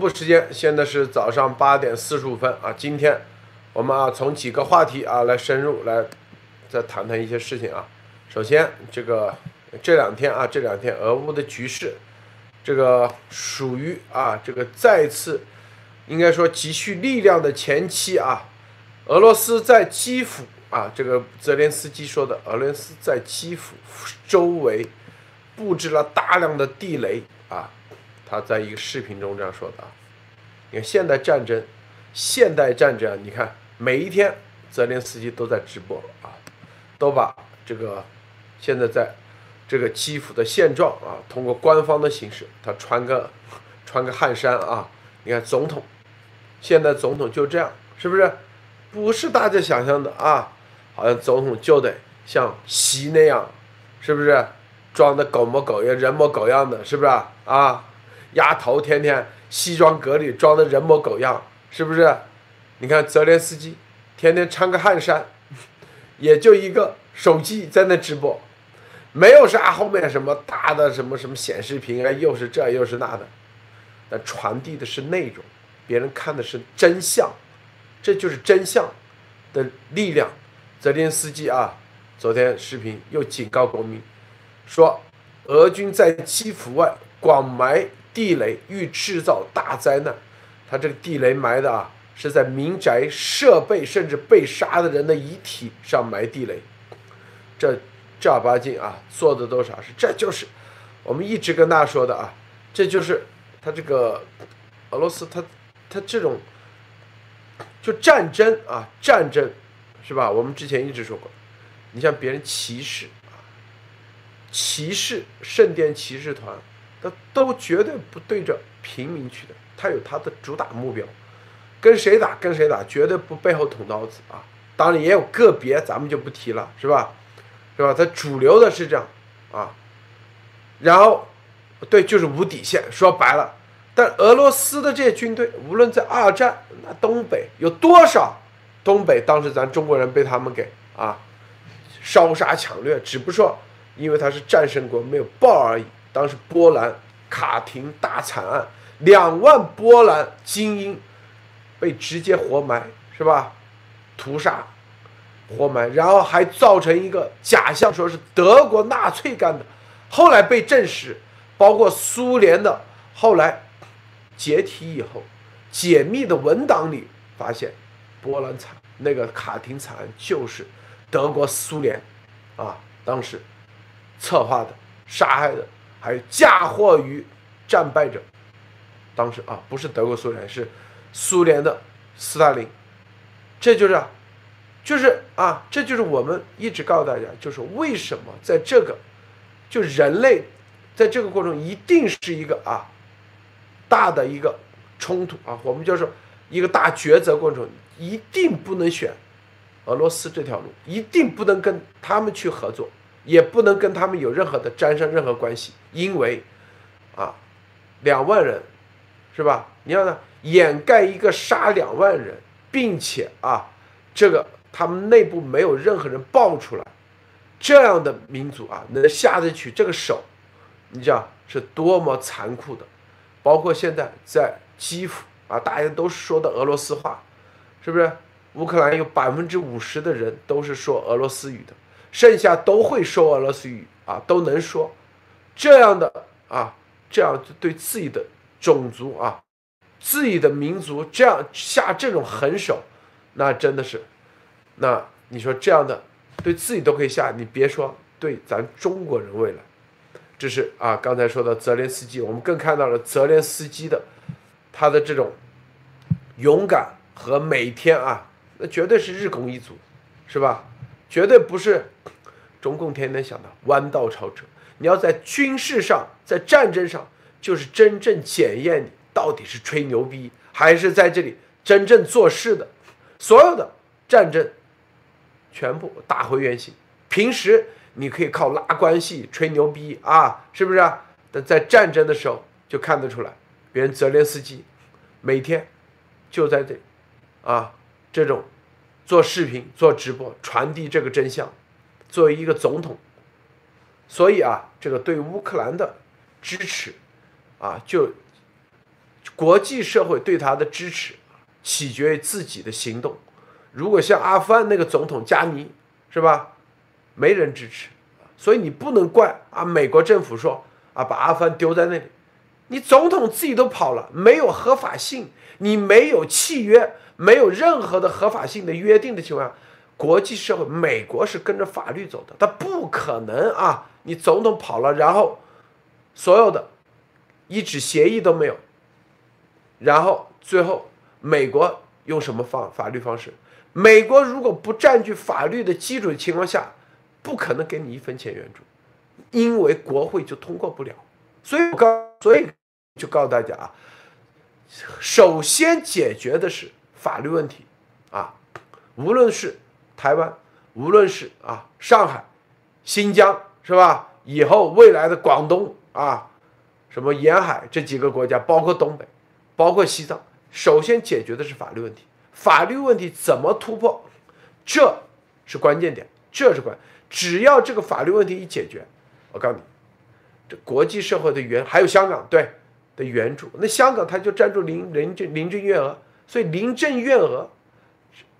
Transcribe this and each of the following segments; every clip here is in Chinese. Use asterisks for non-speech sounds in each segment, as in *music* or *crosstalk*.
部时间现在是早上八点四十五分啊。今天我们啊从几个话题啊来深入来再谈谈一些事情啊。首先，这个这两天啊这两天俄乌的局势，这个属于啊这个再次应该说积蓄力量的前期啊。俄罗斯在基辅啊，这个泽连斯基说的，俄罗斯在基辅周围布置了大量的地雷。他在一个视频中这样说的啊，你看现代战争，现代战争，你看每一天泽连斯基都在直播啊，都把这个现在在这个基辅的现状啊，通过官方的形式，他穿个穿个汗衫啊，你看总统，现在总统就这样，是不是？不是大家想象的啊，好像总统就得像习那样，是不是？装的狗模狗样，人模狗样的，是不是啊啊？丫头天天西装革履，装的人模狗样，是不是？你看泽连斯基天天穿个汗衫，也就一个手机在那直播，没有啥后面什么大的什么什么显示屏啊，又是这又是那的，那传递的是内容，别人看的是真相，这就是真相的力量。泽连斯基啊，昨天视频又警告国民，说俄军在基辅外广埋。地雷欲制造大灾难，他这个地雷埋的啊，是在民宅设备甚至被杀的人的遗体上埋地雷，这正儿八经啊，做的都啥事？这就是我们一直跟大家说的啊，这就是他这个俄罗斯，他他这种就战争啊，战争是吧？我们之前一直说过，你像别人骑士啊，骑士圣殿骑士团。他都绝对不对着平民去的，他有他的主打目标，跟谁打跟谁打，绝对不背后捅刀子啊！当然也有个别，咱们就不提了，是吧？是吧？他主流的是这样啊，然后对，就是无底线。说白了，但俄罗斯的这些军队，无论在二战那东北有多少，东北当时咱中国人被他们给啊烧杀抢掠，只不过说因为他是战胜国，没有报而已。当时波兰卡廷大惨案，两万波兰精英被直接活埋，是吧？屠杀、活埋，然后还造成一个假象，说是德国纳粹干的。后来被证实，包括苏联的后来解体以后解密的文档里发现，波兰惨那个卡廷惨案就是德国苏联啊当时策划的、杀害的。还嫁祸于战败者，当时啊，不是德国苏联，是苏联的斯大林，这就是，就是啊，这就是我们一直告诉大家，就是为什么在这个，就人类在这个过程一定是一个啊大的一个冲突啊，我们就说一个大抉择过程，一定不能选俄罗斯这条路，一定不能跟他们去合作。也不能跟他们有任何的沾上任何关系，因为，啊，两万人，是吧？你要呢掩盖一个杀两万人，并且啊，这个他们内部没有任何人爆出来，这样的民族啊，能下得去这个手，你知道是多么残酷的。包括现在在基辅啊，大家都说的俄罗斯话，是不是？乌克兰有百分之五十的人都是说俄罗斯语的。剩下都会说俄罗斯语啊，都能说，这样的啊，这样对自己的种族啊，自己的民族这样下这种狠手，那真的是，那你说这样的对自己都可以下，你别说对咱中国人未来，这是啊，刚才说的泽连斯基，我们更看到了泽连斯基的他的这种勇敢和每天啊，那绝对是日拱一卒，是吧？绝对不是中共天天想的弯道超车。你要在军事上，在战争上，就是真正检验你到底是吹牛逼，还是在这里真正做事的。所有的战争全部打回原形。平时你可以靠拉关系、吹牛逼啊，是不是？但在战争的时候就看得出来，别人泽连斯基每天就在这啊，这种。做视频、做直播，传递这个真相。作为一个总统，所以啊，这个对乌克兰的支持啊，就国际社会对他的支持取决于自己的行动。如果像阿富汗那个总统加尼，是吧？没人支持，所以你不能怪啊美国政府说啊把阿富汗丢在那里，你总统自己都跑了，没有合法性，你没有契约，没有任何的合法性的约定的情况下，国际社会美国是跟着法律走的，他不可能啊你总统跑了，然后所有的一纸协议都没有，然后最后美国用什么方法律方式？美国如果不占据法律的基础的情况下，不可能给你一分钱援助，因为国会就通过不了。所以我告，所以就告诉大家啊，首先解决的是法律问题啊，无论是台湾，无论是啊上海、新疆，是吧？以后未来的广东啊，什么沿海这几个国家，包括东北，包括西藏，首先解决的是法律问题。法律问题怎么突破？这是关键点，这是关。只要这个法律问题一解决，我告诉你，这国际社会的援还有香港对的援助，那香港它就占住林林郑林郑月娥，所以林郑月娥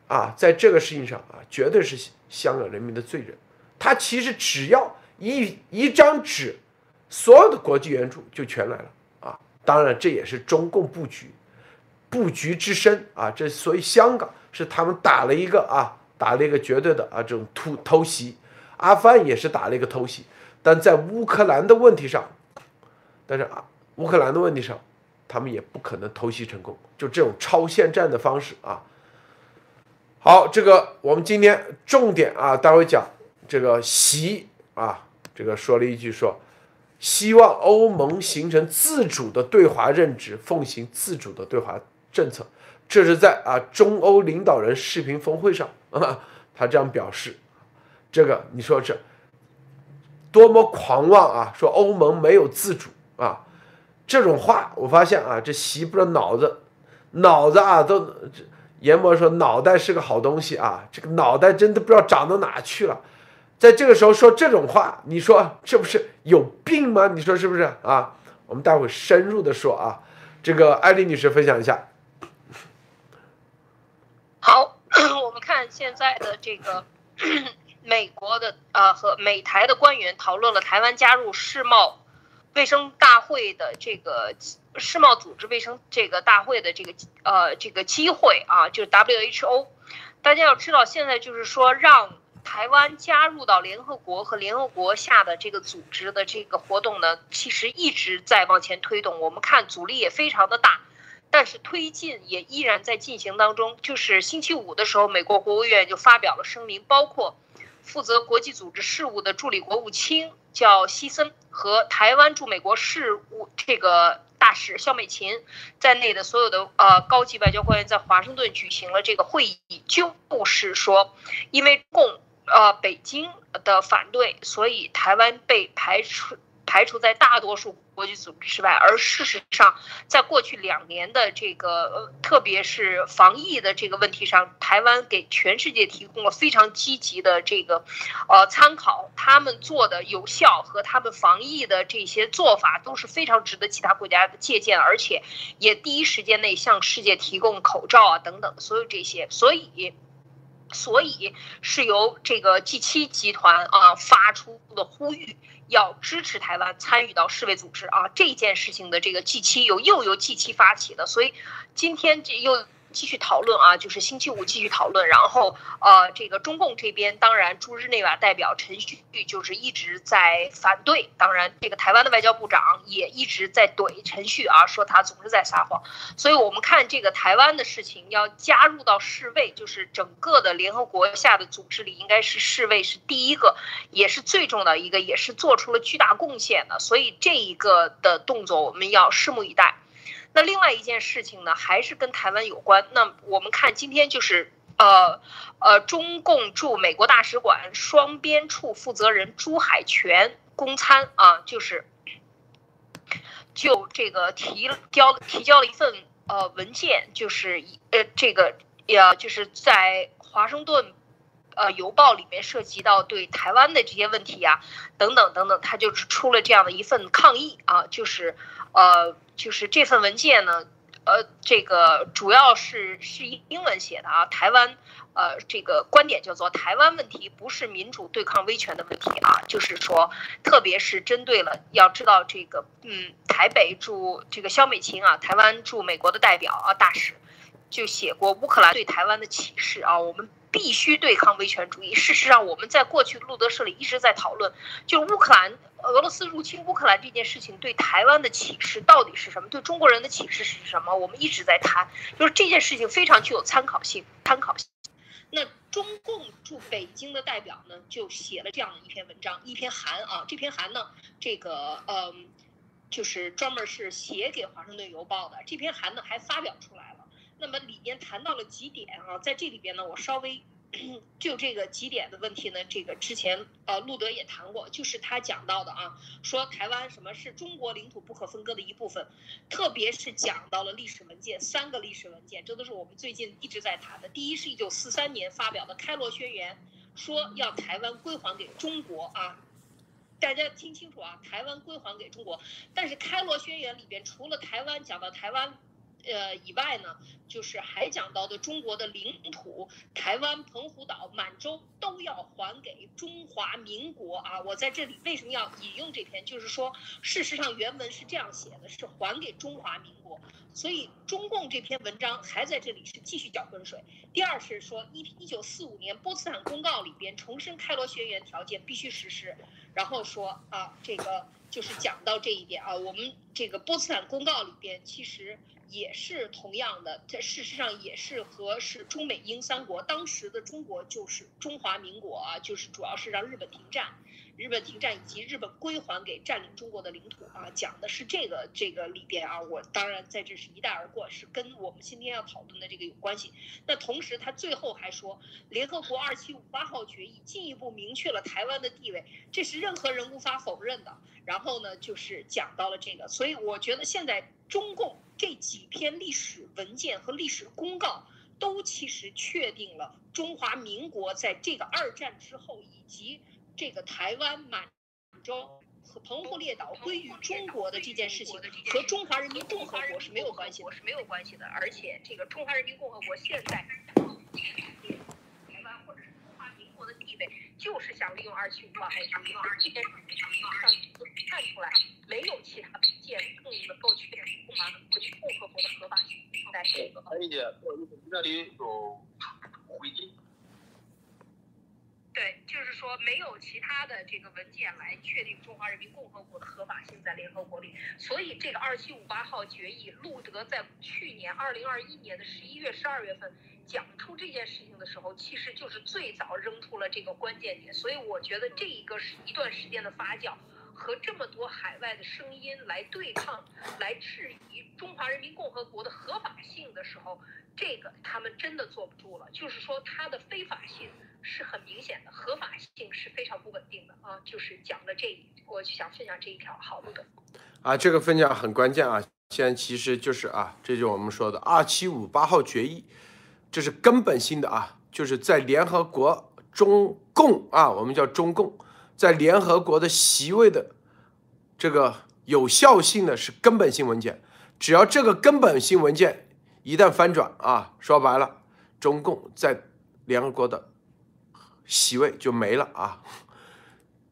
啊，在这个事情上啊，绝对是香港人民的罪人。他其实只要一一张纸，所有的国际援助就全来了啊。当然，这也是中共布局。布局之深啊，这所以香港是他们打了一个啊，打了一个绝对的啊这种突偷袭，阿富汗也是打了一个偷袭，但在乌克兰的问题上，但是啊乌克兰的问题上，他们也不可能偷袭成功，就这种超限战的方式啊。好，这个我们今天重点啊，待会讲这个习啊，这个说了一句说，希望欧盟形成自主的对华认知，奉行自主的对华。政策，这是在啊中欧领导人视频峰会上啊，*laughs* 他这样表示，这个你说这多么狂妄啊！说欧盟没有自主啊，这种话我发现啊，这习不知道脑子脑子啊都，阎魔说脑袋是个好东西啊，这个脑袋真的不知道长到哪去了，在这个时候说这种话，你说这不是有病吗？你说是不是啊？我们待会深入的说啊，这个艾丽女士分享一下。好，*coughs* 我们看现在的这个 *coughs* 美国的呃和美台的官员讨论了台湾加入世贸卫生大会的这个世贸组织卫生这个大会的这个呃这个机会啊，就是 WHO。大家要知道，现在就是说让台湾加入到联合国和联合国下的这个组织的这个活动呢，其实一直在往前推动。我们看阻力也非常的大。但是推进也依然在进行当中。就是星期五的时候，美国国务院就发表了声明，包括负责国际组织事务的助理国务卿叫西森和台湾驻美国事务这个大使肖美琴在内的所有的呃高级外交官员在华盛顿举行了这个会议，就是说，因为共呃北京的反对，所以台湾被排除。排除在大多数国际组织之外，而事实上，在过去两年的这个，呃，特别是防疫的这个问题上，台湾给全世界提供了非常积极的这个，呃，参考。他们做的有效和他们防疫的这些做法都是非常值得其他国家借鉴，而且也第一时间内向世界提供口罩啊等等所有这些。所以，所以是由这个 G7 集团啊发出的呼吁。要支持台湾参与到世卫组织啊，这件事情的这个 G 七又又由 G 七发起的，所以今天这又。继续讨论啊，就是星期五继续讨论，然后呃，这个中共这边当然驻日内瓦代表陈旭就是一直在反对，当然这个台湾的外交部长也一直在怼陈旭啊，说他总是在撒谎，所以我们看这个台湾的事情要加入到世卫，就是整个的联合国下的组织里，应该是世卫是第一个，也是最重要的一个，也是做出了巨大贡献的，所以这一个的动作我们要拭目以待。那另外一件事情呢，还是跟台湾有关。那我们看今天就是，呃，呃，中共驻美国大使馆双边处负责人朱海泉公参啊，就是就这个提交提交了一份呃文件，就是呃这个呀，就是在华盛顿呃邮报里面涉及到对台湾的这些问题呀，等等等等，他就是出了这样的一份抗议啊，就是呃。就是这份文件呢，呃，这个主要是是英文写的啊。台湾，呃，这个观点叫做台湾问题不是民主对抗威权的问题啊，就是说，特别是针对了，要知道这个，嗯，台北驻这个肖美琴啊，台湾驻美国的代表啊大使，就写过乌克兰对台湾的启示啊，我们必须对抗威权主义。事实上，我们在过去的路德社里一直在讨论，就乌克兰。俄罗斯入侵乌克兰这件事情对台湾的启示到底是什么？对中国人的启示是什么？我们一直在谈，就是这件事情非常具有参考性。参考性。那中共驻北京的代表呢，就写了这样的一篇文章，一篇函啊。这篇函呢，这个嗯，就是专门是写给华盛顿邮报的。这篇函呢，还发表出来。那么里面谈到了几点啊，在这里边呢，我稍微。就这个几点的问题呢？这个之前呃，路德也谈过，就是他讲到的啊，说台湾什么是中国领土不可分割的一部分，特别是讲到了历史文件，三个历史文件，这都是我们最近一直在谈的。第一是一九四三年发表的《开罗宣言》，说要台湾归还给中国啊，大家听清楚啊，台湾归还给中国。但是《开罗宣言》里边除了台湾讲到台湾。呃，以外呢，就是还讲到的中国的领土，台湾、澎湖岛、满洲都要还给中华民国啊！我在这里为什么要引用这篇？就是说，事实上原文是这样写的，是还给中华民国。所以中共这篇文章还在这里是继续搅浑水。第二是说，一一九四五年波茨坦公告里边重申开罗宣言条件必须实施，然后说啊，这个就是讲到这一点啊，我们这个波茨坦公告里边其实。也是同样的，这事实上也是和是中美英三国当时的中国就是中华民国啊，就是主要是让日本停战。日本停战以及日本归还给占领中国的领土啊，讲的是这个这个里边啊，我当然在这是一带而过，是跟我们今天要讨论的这个有关系。那同时他最后还说，联合国二七五八号决议进一步明确了台湾的地位，这是任何人无法否认的。然后呢，就是讲到了这个，所以我觉得现在中共这几篇历史文件和历史公告，都其实确定了中华民国在这个二战之后以及。这个台湾、满洲和澎湖列岛归于中国的这件事情，和中华人民共和国是没有关系，是没有关系的。而且，这个中华人民共和国现在台湾或者是中华民国的地位，就是想利用二七五八号决议。这件事情上都看出来，没有其他文件更能够确认中华人民共和国的合法性。在这个，可以，这里有回应。对，就是说没有其他的这个文件来确定中华人民共和国的合法性在联合国里，所以这个二七五八号决议，路德在去年二零二一年的十一月、十二月份讲出这件事情的时候，其实就是最早扔出了这个关键点。所以我觉得这一个是一段时间的发酵和这么多海外的声音来对抗、来质疑中华人民共和国的合法性的时候，这个他们真的坐不住了，就是说它的非法性。是很明显的，合法性是非常不稳定的啊！就是讲的这，我就想分享这一条，好路的。啊，这个分享很关键啊！现在其实就是啊，这就是我们说的二七五八号决议，这是根本性的啊，就是在联合国中共啊，我们叫中共，在联合国的席位的这个有效性的是根本性文件，只要这个根本性文件一旦翻转啊，说白了，中共在联合国的。席位就没了啊，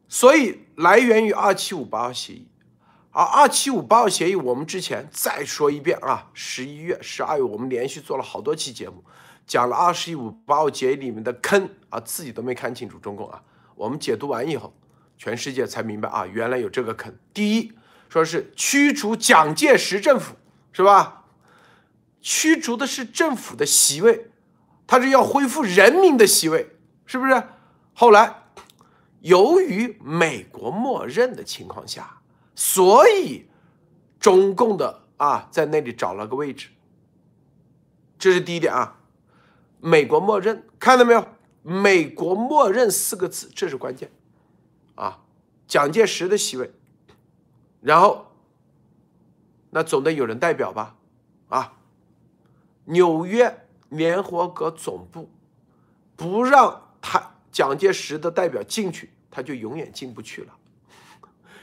所以来源于二七五八号协议，而二七五八号协议我们之前再说一遍啊，十一月、十二月我们连续做了好多期节目，讲了二十一五八号协议里面的坑啊，自己都没看清楚中共啊，我们解读完以后，全世界才明白啊，原来有这个坑。第一，说是驱逐蒋介石政府是吧？驱逐的是政府的席位，他是要恢复人民的席位。是不是？后来，由于美国默认的情况下，所以中共的啊在那里找了个位置。这是第一点啊，美国默认，看到没有？美国默认四个字，这是关键啊。蒋介石的席位，然后那总得有人代表吧？啊，纽约联合国总部不让。他蒋介石的代表进去，他就永远进不去了，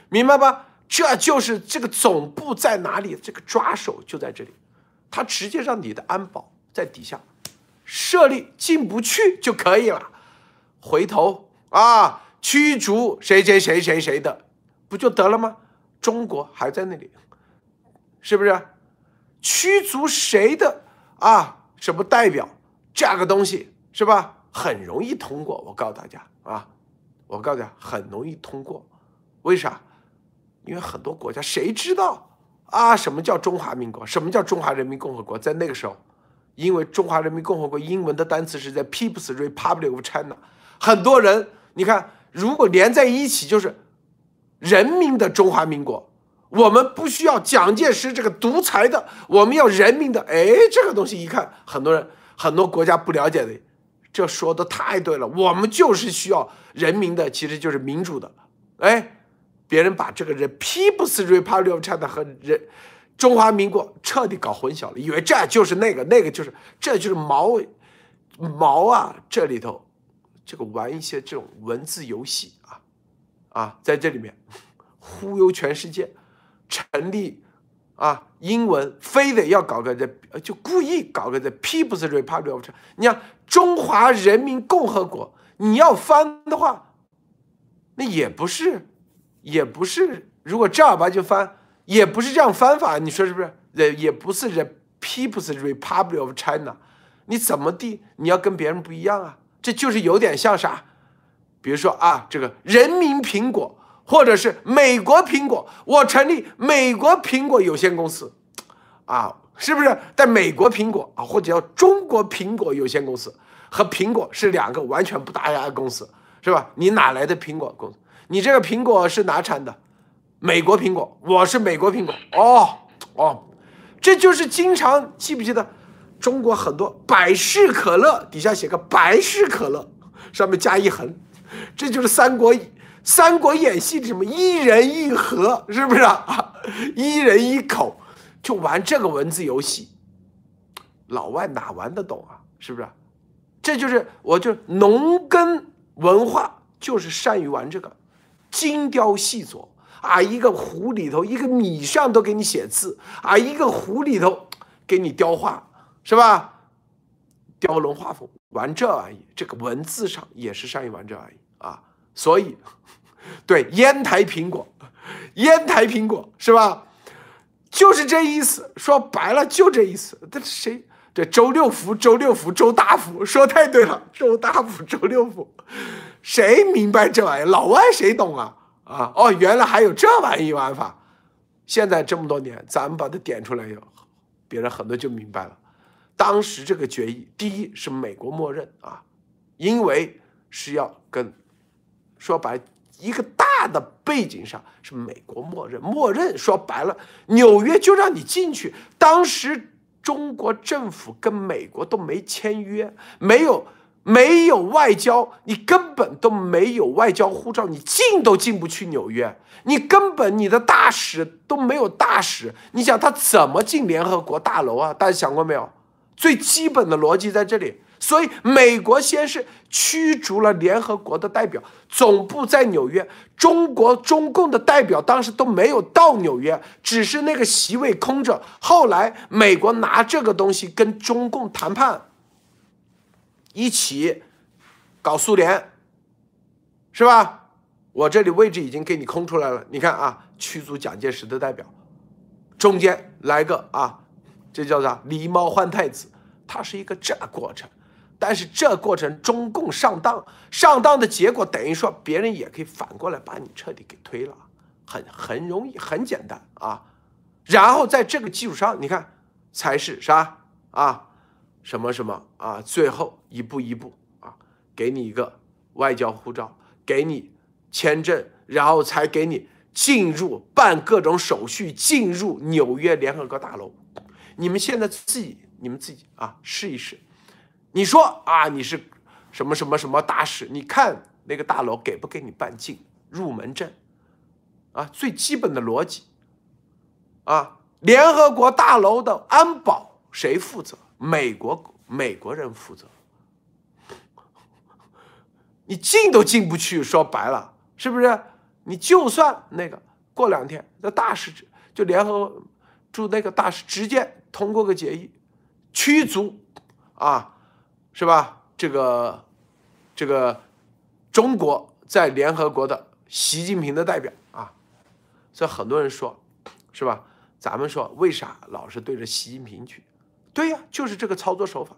明白吧？这就是这个总部在哪里，这个抓手就在这里，他直接让你的安保在底下设立进不去就可以了，回头啊驱逐谁谁谁谁谁的，不就得了吗？中国还在那里，是不是？驱逐谁的啊？什么代表这个东西是吧？很容易通过，我告诉大家啊，我告诉大家很容易通过，为啥？因为很多国家谁知道啊？什么叫中华民国？什么叫中华人民共和国？在那个时候，因为中华人民共和国英文的单词是在 People's Republic of China，很多人你看，如果连在一起就是人民的中华民国。我们不需要蒋介石这个独裁的，我们要人民的。哎，这个东西一看，很多人很多国家不了解的，这说的太对了。我们就是需要人民的，其实就是民主的。哎，别人把这个人 People's Republic of China 和人中华民国彻底搞混淆了，以为这就是那个，那个就是这就是毛毛啊，这里头这个玩一些这种文字游戏啊啊，在这里面忽悠全世界。成立啊，英文非得要搞个这，就故意搞个这 People's Republic of China。你看中华人民共和国，你要翻的话，那也不是，也不是。如果正儿八经翻，也不是这样翻法。你说是不是？也也不是这 People's Republic of China。你怎么地？你要跟别人不一样啊？这就是有点像啥？比如说啊，这个人民苹果。或者是美国苹果，我成立美国苹果有限公司，啊，是不是？在美国苹果啊，或者叫中国苹果有限公司，和苹果是两个完全不搭嘎的公司，是吧？你哪来的苹果公司？你这个苹果是哪产的？美国苹果，我是美国苹果。哦哦，这就是经常记不记得？中国很多百事可乐底下写个百事可乐，上面加一横，这就是《三国》。三国演戏什么一人一盒，是不是啊？*laughs* 一人一口，就玩这个文字游戏，老外哪玩得懂啊？是不是？这就是我就农耕文化就是善于玩这个，精雕细琢啊！一个壶里头，一个米上都给你写字啊！一个壶里头给你雕画，是吧？雕龙画凤，玩这玩意，这个文字上也是善于玩这玩意啊！所以。*laughs* 对，烟台苹果，烟台苹果是吧？就是这意思，说白了就这意思。这谁？这周六福，周六福，周大福，说太对了，周大福，周六福，谁明白这玩意？老外谁懂啊？啊，哦，原来还有这玩意玩法。现在这么多年，咱们把它点出来以后，别人很多就明白了。当时这个决议，第一是美国默认啊，因为是要跟说白。一个大的背景上是美国默认，默认说白了，纽约就让你进去。当时中国政府跟美国都没签约，没有没有外交，你根本都没有外交护照，你进都进不去纽约。你根本你的大使都没有大使，你想他怎么进联合国大楼啊？大家想过没有？最基本的逻辑在这里。所以，美国先是驱逐了联合国的代表，总部在纽约。中国中共的代表当时都没有到纽约，只是那个席位空着。后来，美国拿这个东西跟中共谈判，一起搞苏联，是吧？我这里位置已经给你空出来了。你看啊，驱逐蒋介石的代表，中间来个啊，这叫啥？狸猫换太子，它是一个这过程。但是这过程中共上当，上当的结果等于说别人也可以反过来把你彻底给推了，很很容易，很简单啊。然后在这个基础上，你看才是啥啊？什么什么啊？最后一步一步啊，给你一个外交护照，给你签证，然后才给你进入办各种手续，进入纽约联合国大楼。你们现在自己，你们自己啊，试一试。你说啊，你是什么什么什么大使？你看那个大楼给不给你办进入门证？啊，最基本的逻辑。啊，联合国大楼的安保谁负责？美国美国人负责。你进都进不去，说白了，是不是？你就算那个过两天，那大使就联合驻那个大使直接通过个决议驱逐啊，是吧？这个这个中国在联合国的习近平的代表啊，所以很多人说，是吧？咱们说为啥老是对着习近平去？对呀，就是这个操作手法，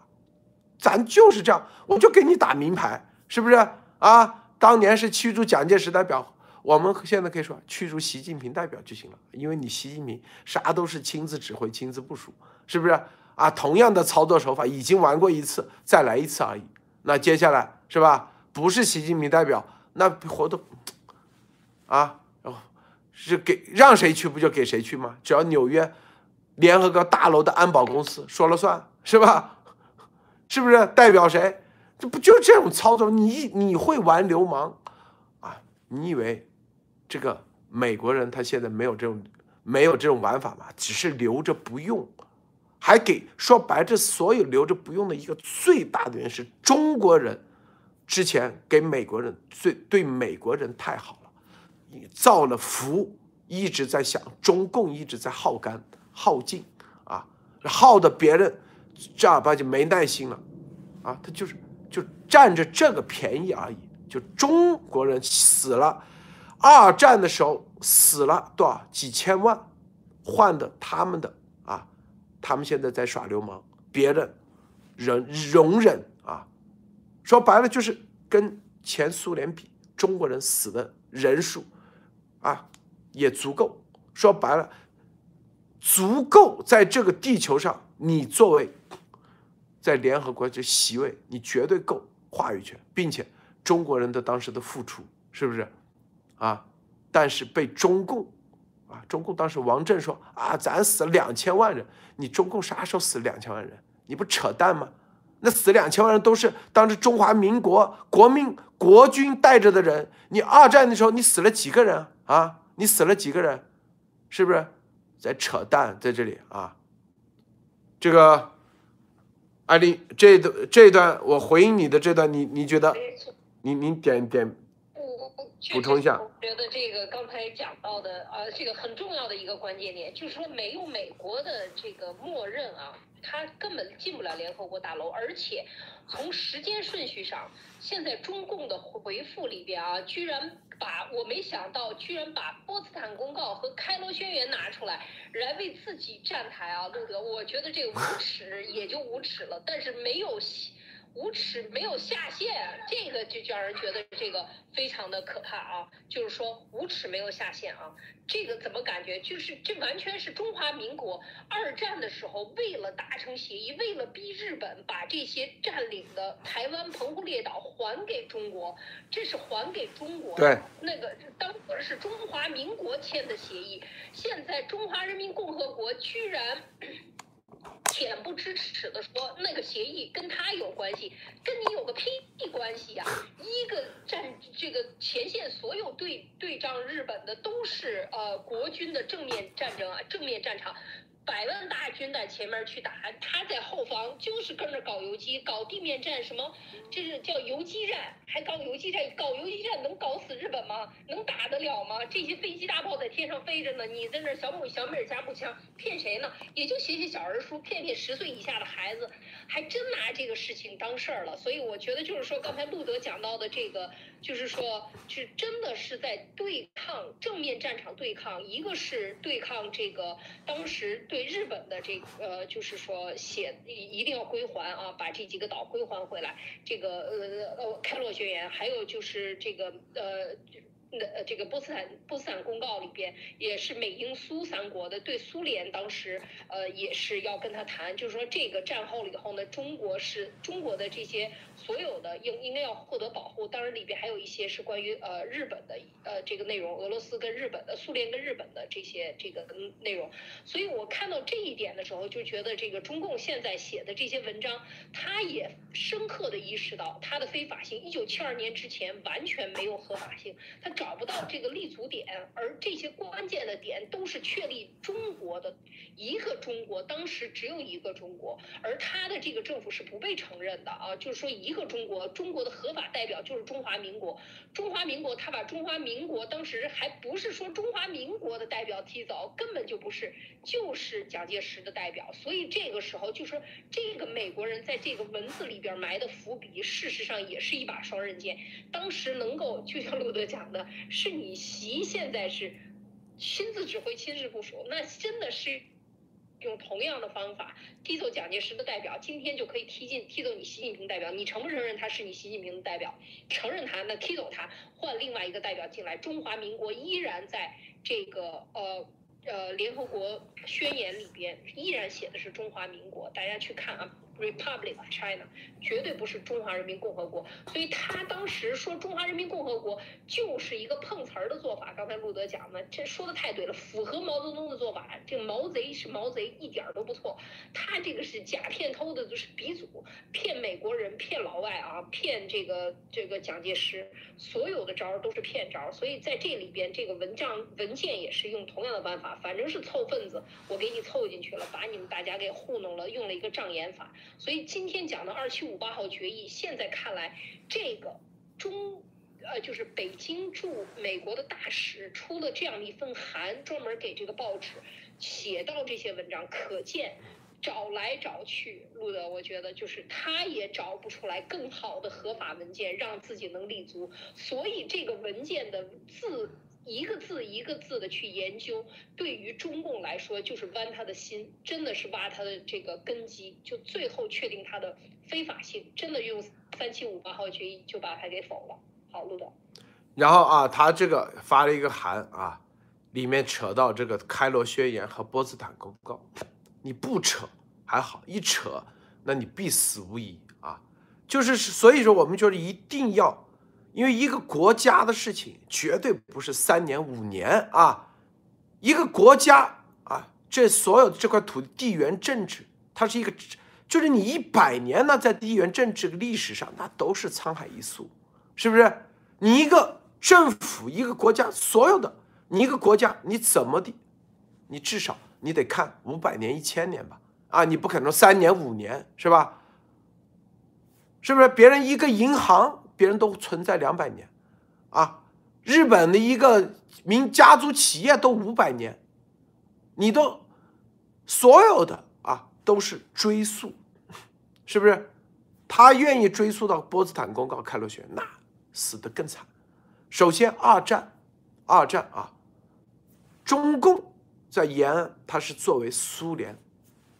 咱就是这样，我就给你打明牌，是不是啊？当年是驱逐蒋介石代表，我们现在可以说驱逐习近平代表就行了，因为你习近平啥都是亲自指挥、亲自部署，是不是啊？同样的操作手法已经玩过一次，再来一次而已。那接下来是吧？不是习近平代表，那活动啊，是给让谁去不就给谁去吗？只要纽约联合国大楼的安保公司说了算，是吧？*laughs* 是不是代表谁？这不就这种操作？你你会玩流氓啊？你以为这个美国人他现在没有这种没有这种玩法吗？只是留着不用，还给说白，这所有留着不用的一个最大的原因是中国人之前给美国人最对美国人太好了，你造了福，一直在想中共一直在耗干耗尽啊，耗的别人正儿八经没耐心了啊，他就是。就占着这个便宜而已。就中国人死了，二战的时候死了多少几千万，换的他们的，他们现在在耍流氓，别人忍容忍啊，说白了就是跟前苏联比，中国人死的人数啊也足够。说白了，足够在这个地球上，你作为。在联合国这席位，你绝对够话语权，并且中国人的当时的付出是不是啊？但是被中共啊，中共当时王震说啊，咱死了两千万人，你中共啥时候死两千万人？你不扯淡吗？那死两千万人都是当时中华民国国民国军带着的人，你二战的时候你死了几个人啊？你死了几个人？是不是在扯淡？在这里啊，这个。艾丽，这段这一段我回应你的这段，你你觉得？你你点点补充一下。我觉得这个刚才讲到的，呃，这个很重要的一个关键点，就是说没有美国的这个默认啊，他根本进不了联合国大楼，而且从时间顺序上，现在中共的回复里边啊，居然。把我没想到，居然把波茨坦公告和开罗宣言拿出来，来为自己站台啊，路德，我觉得这个无耻也就无耻了，但是没有。无耻没有下限，这个就让人觉得这个非常的可怕啊！就是说无耻没有下限啊，这个怎么感觉就是这完全是中华民国二战的时候为了达成协议，为了逼日本把这些占领的台湾、澎湖列岛还给中国，这是还给中国。对，那个当时是中华民国签的协议，现在中华人民共和国居然。恬不知耻的说，那个协议跟他有关系，跟你有个屁关系呀！一个战这个前线所有对对仗日本的都是呃国军的正面战争啊，正面战场。百万大军在前面去打，他在后方就是跟着搞游击，搞地面战，什么这是叫游击战，还搞游击战，搞游击战能搞死日本吗？能打得了吗？这些飞机大炮在天上飞着呢，你在那小米小米加步枪骗谁呢？也就写写小人书，骗骗十岁以下的孩子，还真拿这个事情当事儿了。所以我觉得就是说，刚才路德讲到的这个，就是说，是真的是在对抗正面战场对抗，一个是对抗这个当时。对日本的这个，就是说写一一定要归还啊，把这几个岛归还回来。这个呃呃开罗宣言，还有就是这个呃。那这个波茨坦波茨坦公告里边也是美英苏三国的，对苏联当时呃也是要跟他谈，就是说这个战后了以后呢，中国是中国的这些所有的应应该要获得保护，当然里边还有一些是关于呃日本的呃这个内容，俄罗斯跟日本的，苏联跟日本的这些这个跟内容，所以我看到这一点的时候，就觉得这个中共现在写的这些文章，他也深刻的意识到它的非法性，一九七二年之前完全没有合法性，他。找不到这个立足点，而这些关键的点都是确立中国的一个中国，当时只有一个中国，而他的这个政府是不被承认的啊，就是说一个中国，中国的合法代表就是中华民国，中华民国他把中华民国当时还不是说中华民国的代表踢走，根本就不是，就是蒋介石的代表，所以这个时候就说这个美国人在这个文字里边埋的伏笔，事实上也是一把双刃剑，当时能够就像路德讲的。是你习现在是亲自指挥、亲自部署，那真的是用同样的方法踢走蒋介石的代表，今天就可以踢进踢走你习近平代表。你承不承认他是你习近平的代表？承认他，那踢走他，换另外一个代表进来，中华民国依然在这个呃。呃，联合国宣言里边依然写的是中华民国，大家去看啊，Republic China，绝对不是中华人民共和国。所以他当时说中华人民共和国就是一个碰瓷儿的做法。刚才路德讲的，这说的太对了，符合毛泽东的做法。这个毛贼是毛贼，一点都不错。他这个是假骗偷的，就是鼻祖，骗美国人，骗老外啊，骗这个这个蒋介石，所有的招儿都是骗招儿。所以在这里边，这个文章文件也是用同样的办法。反正是凑份子，我给你凑进去了，把你们大家给糊弄了，用了一个障眼法。所以今天讲的二七五八号决议，现在看来，这个中呃就是北京驻美国的大使出了这样一份函，专门给这个报纸写到这些文章，可见找来找去，路德，我觉得就是他也找不出来更好的合法文件让自己能立足，所以这个文件的字。一个字一个字的去研究，对于中共来说就是剜他的心，真的是挖他的这个根基，就最后确定他的非法性，真的用三七五八号决议就把他给否了。好，陆总。然后啊，他这个发了一个函啊，里面扯到这个开罗宣言和波茨坦公告，你不扯还好，一扯那你必死无疑啊。就是所以说，我们就是一定要。因为一个国家的事情绝对不是三年五年啊，一个国家啊，这所有的这块土地地缘政治，它是一个，就是你一百年呢，在地缘政治历史上，那都是沧海一粟，是不是？你一个政府，一个国家，所有的你一个国家，你怎么的，你至少你得看五百年、一千年吧，啊，你不可能三年五年，是吧？是不是？别人一个银行。别人都存在两百年，啊，日本的一个民家族企业都五百年，你都所有的啊都是追溯，是不是？他愿意追溯到波茨坦公告、开罗宣言，那死的更惨。首先，二战，二战啊，中共在延安，它是作为苏联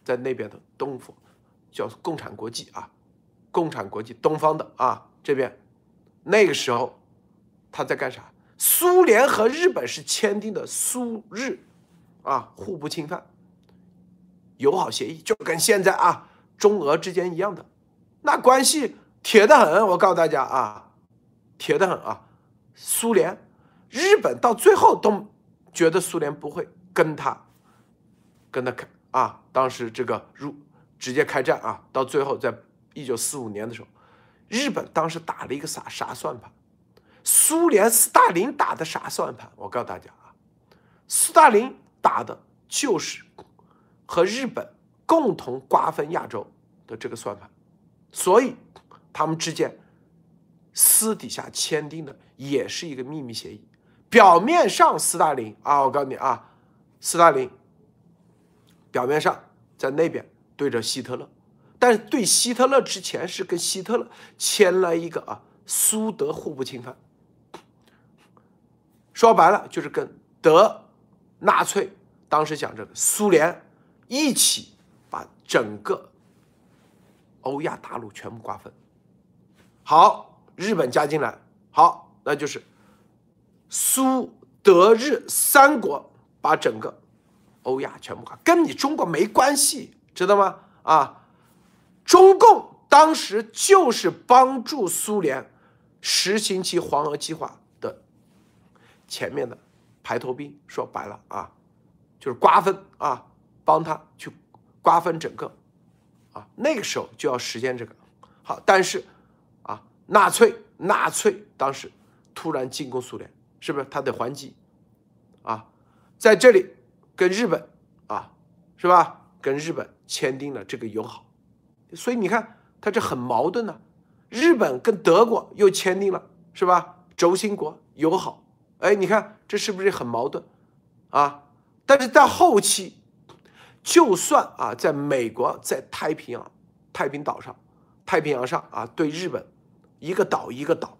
在那边的东方，叫共产国际啊，共产国际东方的啊这边。那个时候，他在干啥？苏联和日本是签订的苏日，啊，互不侵犯友好协议，就跟现在啊中俄之间一样的，那关系铁得很。我告诉大家啊，铁得很啊。苏联、日本到最后都觉得苏联不会跟他跟他开啊，当时这个入直接开战啊，到最后在一九四五年的时候。日本当时打了一个啥啥算盘？苏联斯大林打的啥算盘？我告诉大家啊，斯大林打的就是和日本共同瓜分亚洲的这个算盘，所以他们之间私底下签订的也是一个秘密协议。表面上斯大林啊，我告诉你啊，斯大林表面上在那边对着希特勒。但是对希特勒之前是跟希特勒签了一个啊苏德互不侵犯，说白了就是跟德纳粹当时讲这个苏联一起把整个欧亚大陆全部瓜分。好，日本加进来，好，那就是苏德日三国把整个欧亚全部瓜，跟你中国没关系，知道吗？啊。中共当时就是帮助苏联实行其黄俄计划的前面的排头兵，说白了啊，就是瓜分啊，帮他去瓜分整个啊，那个时候就要实现这个。好，但是啊，纳粹纳粹当时突然进攻苏联，是不是？他得还击啊，在这里跟日本啊，是吧？跟日本签订了这个友好，所以你看他这很矛盾呢、日本跟德国又签订了，是吧？轴心国友好，哎，你看这是不是很矛盾啊？但是在后期，就算啊，在美国在太平洋、太平岛上、太平洋上啊，对日本一个岛一个岛，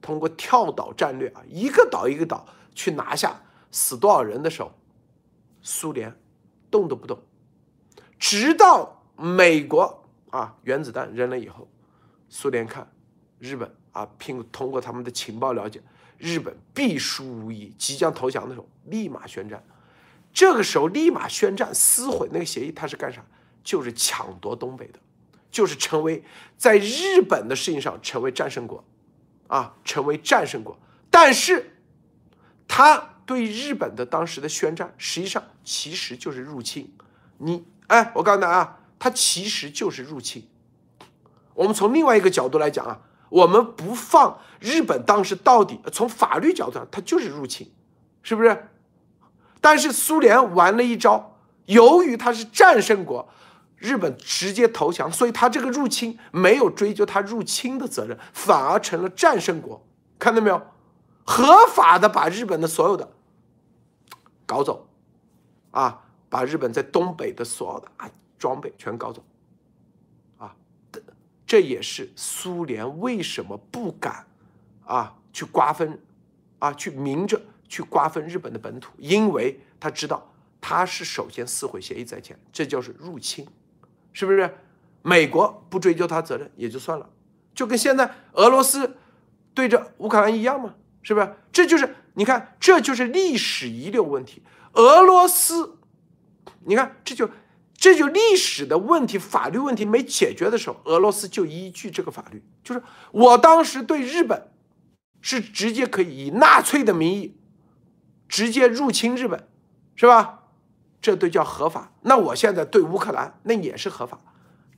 通过跳岛战略啊，一个岛一个岛去拿下，死多少人的时候，苏联动都不动，直到美国啊原子弹扔了以后，苏联看日本啊，凭通过他们的情报了解，日本必输无疑，即将投降的时候，立马宣战。这个时候立马宣战，撕毁那个协议，他是干啥？就是抢夺东北的，就是成为在日本的事情上成为战胜国，啊，成为战胜国。但是，他对日本的当时的宣战，实际上其实就是入侵。你，哎，我告诉大家啊，他其实就是入侵。我们从另外一个角度来讲啊，我们不放日本当时到底从法律角度上，它就是入侵，是不是？但是苏联玩了一招，由于他是战胜国，日本直接投降，所以他这个入侵没有追究他入侵的责任，反而成了战胜国。看到没有？合法的把日本的所有的搞走，啊，把日本在东北的所有的啊装备全搞走，啊，这也是苏联为什么不敢啊去瓜分，啊去明着。去瓜分日本的本土，因为他知道他是首先撕毁协议在前，这就是入侵，是不是？美国不追究他责任也就算了，就跟现在俄罗斯对着乌克兰一样嘛，是不是？这就是你看，这就是历史遗留问题。俄罗斯，你看这就这就历史的问题，法律问题没解决的时候，俄罗斯就依据这个法律，就是我当时对日本是直接可以以纳粹的名义。直接入侵日本，是吧？这都叫合法。那我现在对乌克兰，那也是合法。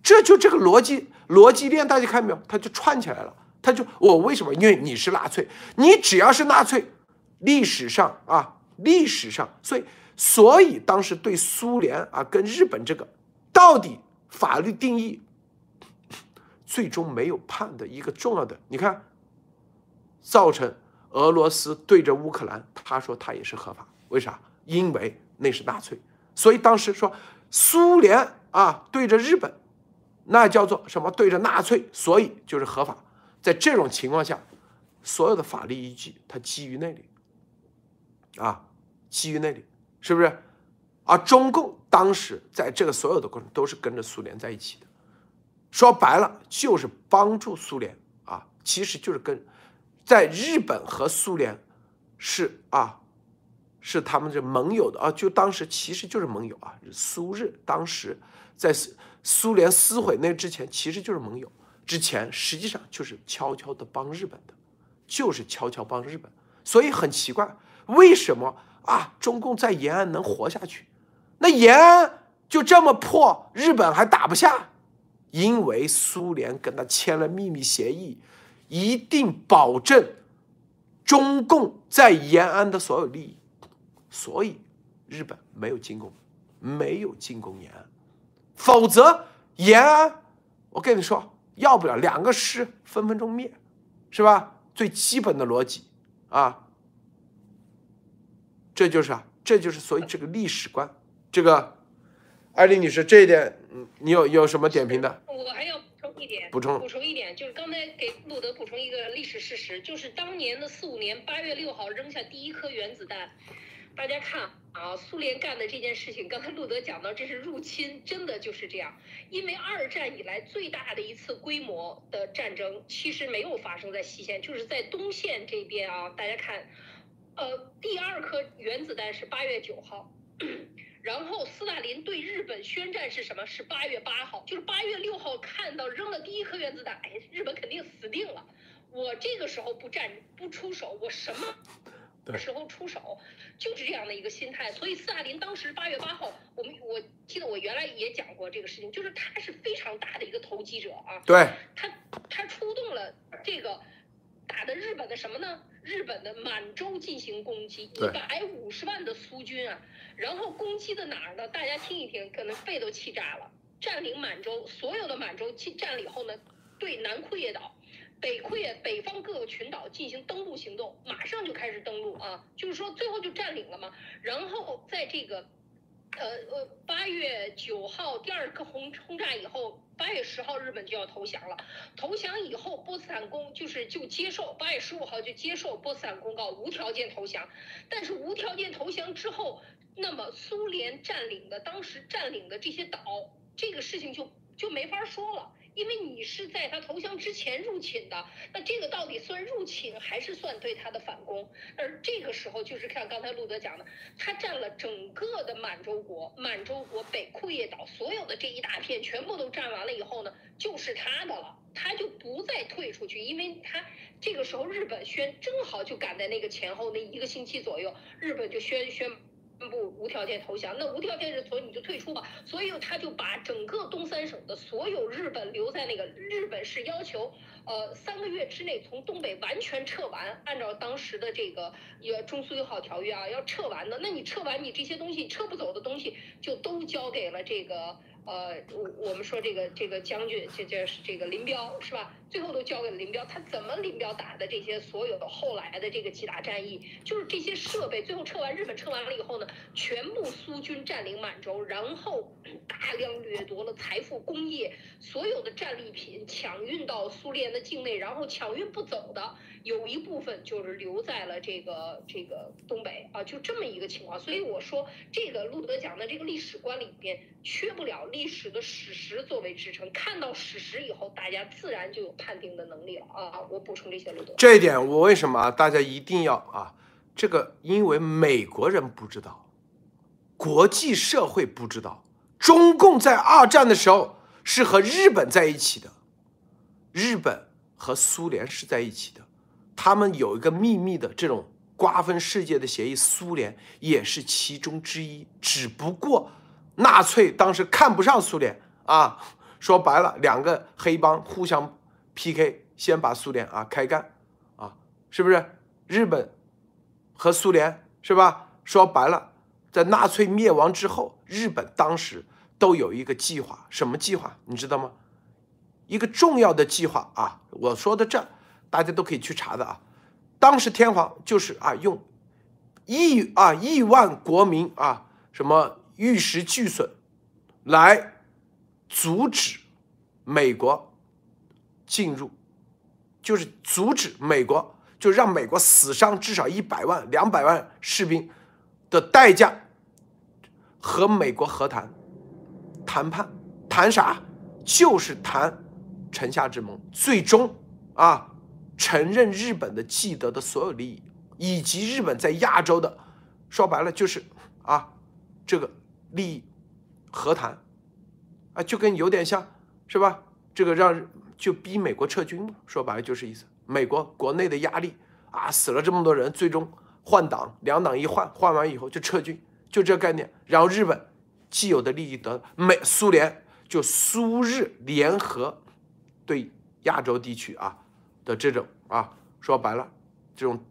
这就这个逻辑逻辑链，大家看没有？它就串起来了。它就我为什么？因为你是纳粹，你只要是纳粹，历史上啊，历史上，所以所以当时对苏联啊跟日本这个到底法律定义，最终没有判的一个重要的，你看，造成。俄罗斯对着乌克兰，他说他也是合法，为啥？因为那是纳粹，所以当时说苏联啊对着日本，那叫做什么？对着纳粹，所以就是合法。在这种情况下，所有的法律依据它基于那里，啊，基于那里，是不是？而中共当时在这个所有的过程都是跟着苏联在一起的，说白了就是帮助苏联啊，其实就是跟。在日本和苏联是啊，是他们这盟友的啊，就当时其实就是盟友啊。苏日当时在苏联撕毁那之前，其实就是盟友。之前实际上就是悄悄的帮日本的，就是悄悄帮日本。所以很奇怪，为什么啊？中共在延安能活下去？那延安就这么破，日本还打不下？因为苏联跟他签了秘密协议。一定保证中共在延安的所有利益，所以日本没有进攻，没有进攻延安，否则延安，我跟你说，要不了两个师分分钟灭，是吧？最基本的逻辑啊，这就是啊，这就是所以这个历史观，这个艾丽女士这一点，嗯，你有有什么点评的？我还要补充。一点补充补充一点，就是刚才给路德补充一个历史事实，就是当年的四五年八月六号扔下第一颗原子弹，大家看啊，苏联干的这件事情，刚才路德讲到这是入侵，真的就是这样。因为二战以来最大的一次规模的战争，其实没有发生在西线，就是在东线这边啊。大家看，呃，第二颗原子弹是八月九号。*clears throat* 然后斯大林对日本宣战是什么？是八月八号，就是八月六号看到扔了第一颗原子弹，哎，日本肯定死定了。我这个时候不战不出手，我什么 *laughs* 时候出手？就是这样的一个心态。所以斯大林当时八月八号，我们我记得我原来也讲过这个事情，就是他是非常大的一个投机者啊。对。他他出动了这个打的日本的什么呢？日本的满洲进行攻击，一百五十万的苏军啊，然后攻击的哪儿呢？大家听一听，可能肺都气炸了。占领满洲，所有的满洲进占领后呢，对南库页岛、北库页北方各个群岛进行登陆行动，马上就开始登陆啊，就是说最后就占领了嘛。然后在这个，呃呃，八月九号第二个轰轰炸以后，八月十号日本就要投降了。投降以后，波茨坦公就是就接受，八月十五号就接受波茨坦公告，无条件投降。但是无条件投降之后，那么苏联占领的当时占领的这些岛，这个事情就就没法说了。因为你是在他投降之前入侵的，那这个到底算入侵还是算对他的反攻？而这个时候就是看刚才路德讲的，他占了整个的满洲国、满洲国北库页岛所有的这一大片全部都占完了以后呢，就是他的了，他就不再退出去，因为他这个时候日本宣正好就赶在那个前后那一个星期左右，日本就宣宣。宣布无条件投降，那无条件是，所以你就退出吧。所以他就把整个东三省的所有日本留在那个日本是要求，呃，三个月之内从东北完全撤完，按照当时的这个呃中苏友好条约啊，要撤完的。那你撤完，你这些东西撤不走的东西，就都交给了这个呃，我我们说这个这个将军，这这是这个林彪是吧？最后都交给了林彪，他怎么林彪打的这些所有的后来的这个几大战役，就是这些设备，最后撤完日本撤完了以后呢，全部苏军占领满洲，然后大量掠夺了财富、工业所有的战利品，抢运到苏联的境内，然后抢运不走的有一部分就是留在了这个这个东北啊，就这么一个情况。所以我说，这个路德讲的这个历史观里边缺不了历史的史实作为支撑，看到史实以后，大家自然就有。判定的能力了啊！我补充这些，漏洞。这一点我为什么啊？大家一定要啊！这个因为美国人不知道，国际社会不知道，中共在二战的时候是和日本在一起的，日本和苏联是在一起的，他们有一个秘密的这种瓜分世界的协议，苏联也是其中之一。只不过纳粹当时看不上苏联啊，说白了，两个黑帮互相。PK 先把苏联啊开干，啊，是不是？日本和苏联是吧？说白了，在纳粹灭亡之后，日本当时都有一个计划，什么计划？你知道吗？一个重要的计划啊！我说的这，大家都可以去查的啊。当时天皇就是啊，用亿啊亿万国民啊，什么玉石俱损，来阻止美国。进入，就是阻止美国，就让美国死伤至少一百万、两百万士兵的代价，和美国和谈，谈判谈啥？就是谈城下之盟，最终啊，承认日本的既得的所有利益，以及日本在亚洲的，说白了就是啊，这个利益和谈，啊，就跟有点像是吧？这个让。就逼美国撤军嘛，说白了就是意思。美国国内的压力啊，死了这么多人，最终换党，两党一换，换完以后就撤军，就这概念。然后日本既有的利益得美苏联就苏日联合对亚洲地区啊的这种啊，说白了这种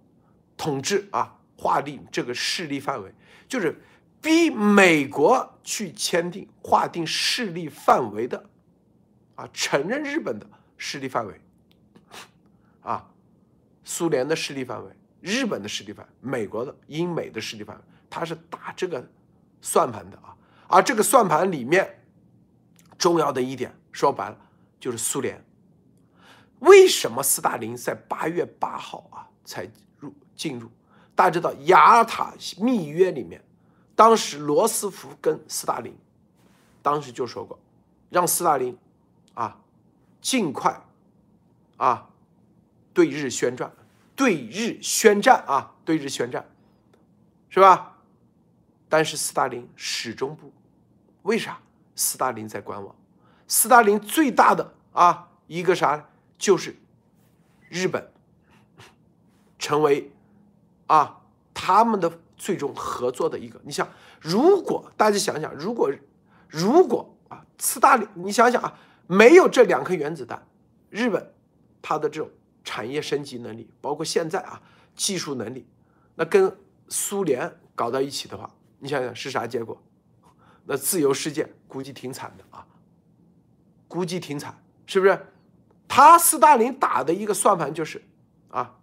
统治啊，划定这个势力范围，就是逼美国去签订划定势力范围的啊，承认日本的。势力范围，啊，苏联的势力范围，日本的势力范围，美国的英美的势力范围，他是打这个算盘的啊。而这个算盘里面重要的一点，说白了就是苏联。为什么斯大林在八月八号啊才入进入？大家知道雅尔塔密约里面，当时罗斯福跟斯大林当时就说过，让斯大林啊。尽快，啊，对日宣战，对日宣战啊，对日宣战，是吧？但是斯大林始终不，为啥？斯大林在观望。斯大林最大的啊一个啥，就是日本成为啊他们的最终合作的一个。你想，如果大家想想，如果如果啊斯大林，你想想啊。没有这两颗原子弹，日本它的这种产业升级能力，包括现在啊，技术能力，那跟苏联搞到一起的话，你想想是啥结果？那自由世界估计挺惨的啊，估计挺惨，是不是？他斯大林打的一个算盘就是啊，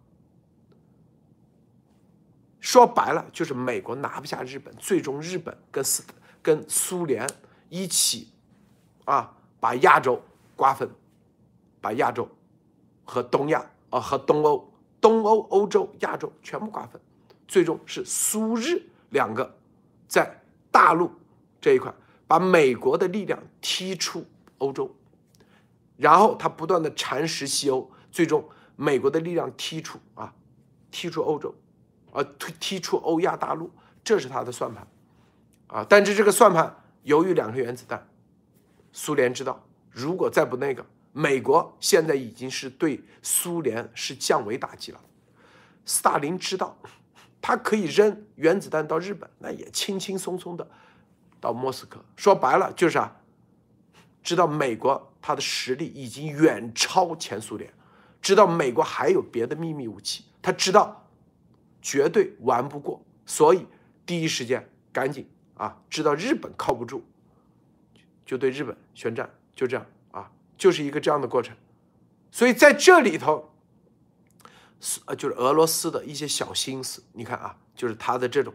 说白了就是美国拿不下日本，最终日本跟斯跟苏联一起啊，把亚洲瓜分，把亚洲和东亚啊和东欧、东欧、欧洲、亚洲全部瓜分，最终是苏日两个在大陆这一块把美国的力量踢出欧洲，然后他不断的蚕食西欧，最终美国的力量踢出啊，踢出欧洲，啊踢踢出欧亚大陆，这是他的算盘，啊，但是这个算盘由于两颗原子弹，苏联知道，如果再不那个，美国现在已经是对苏联是降维打击了，斯大林知道，他可以扔原子弹到日本，那也轻轻松松的到莫斯科，说白了就是啊，知道美国他的实力已经远超前苏联，知道美国还有别的秘密武器，他知道绝对玩不过，所以第一时间赶紧啊，知道日本靠不住，就对日本宣战，就这样啊，就是一个这样的过程。所以在这里头，呃，就是俄罗斯的一些小心思，你看啊，就是他的这种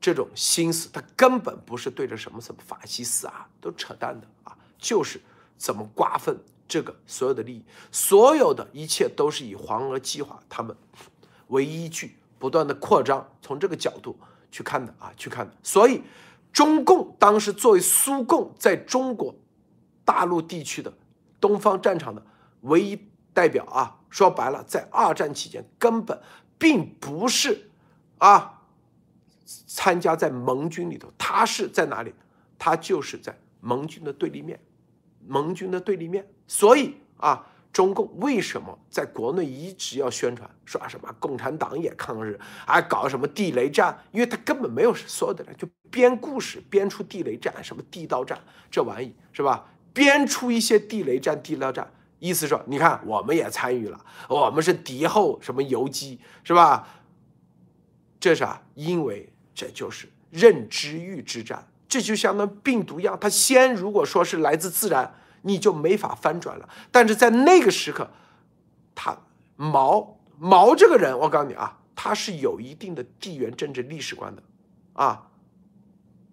这种心思，他根本不是对着什么什么法西斯啊，都扯淡的啊，就是怎么瓜分这个所有的利益，所有的一切都是以黄俄计划他们为依据，不断的扩张，从这个角度去看的啊，去看的。所以，中共当时作为苏共在中国大陆地区的东方战场的唯一代表啊，说白了，在二战期间根本并不是啊参加在盟军里头，他是在哪里？他就是在盟军的对立面，盟军的对立面。所以啊，中共为什么在国内一直要宣传说什么共产党也抗日，还搞什么地雷战？因为他根本没有所有的人就编故事，编出地雷战、什么地道战这玩意是吧？编出一些地雷战、地道战，意思说你看我们也参与了，我们是敌后什么游击是吧？这是啊，因为这就是认知域之战，这就相当于病毒一样，它先如果说是来自自然，你就没法翻转了。但是在那个时刻，他毛毛这个人，我告诉你啊，他是有一定的地缘政治历史观的，啊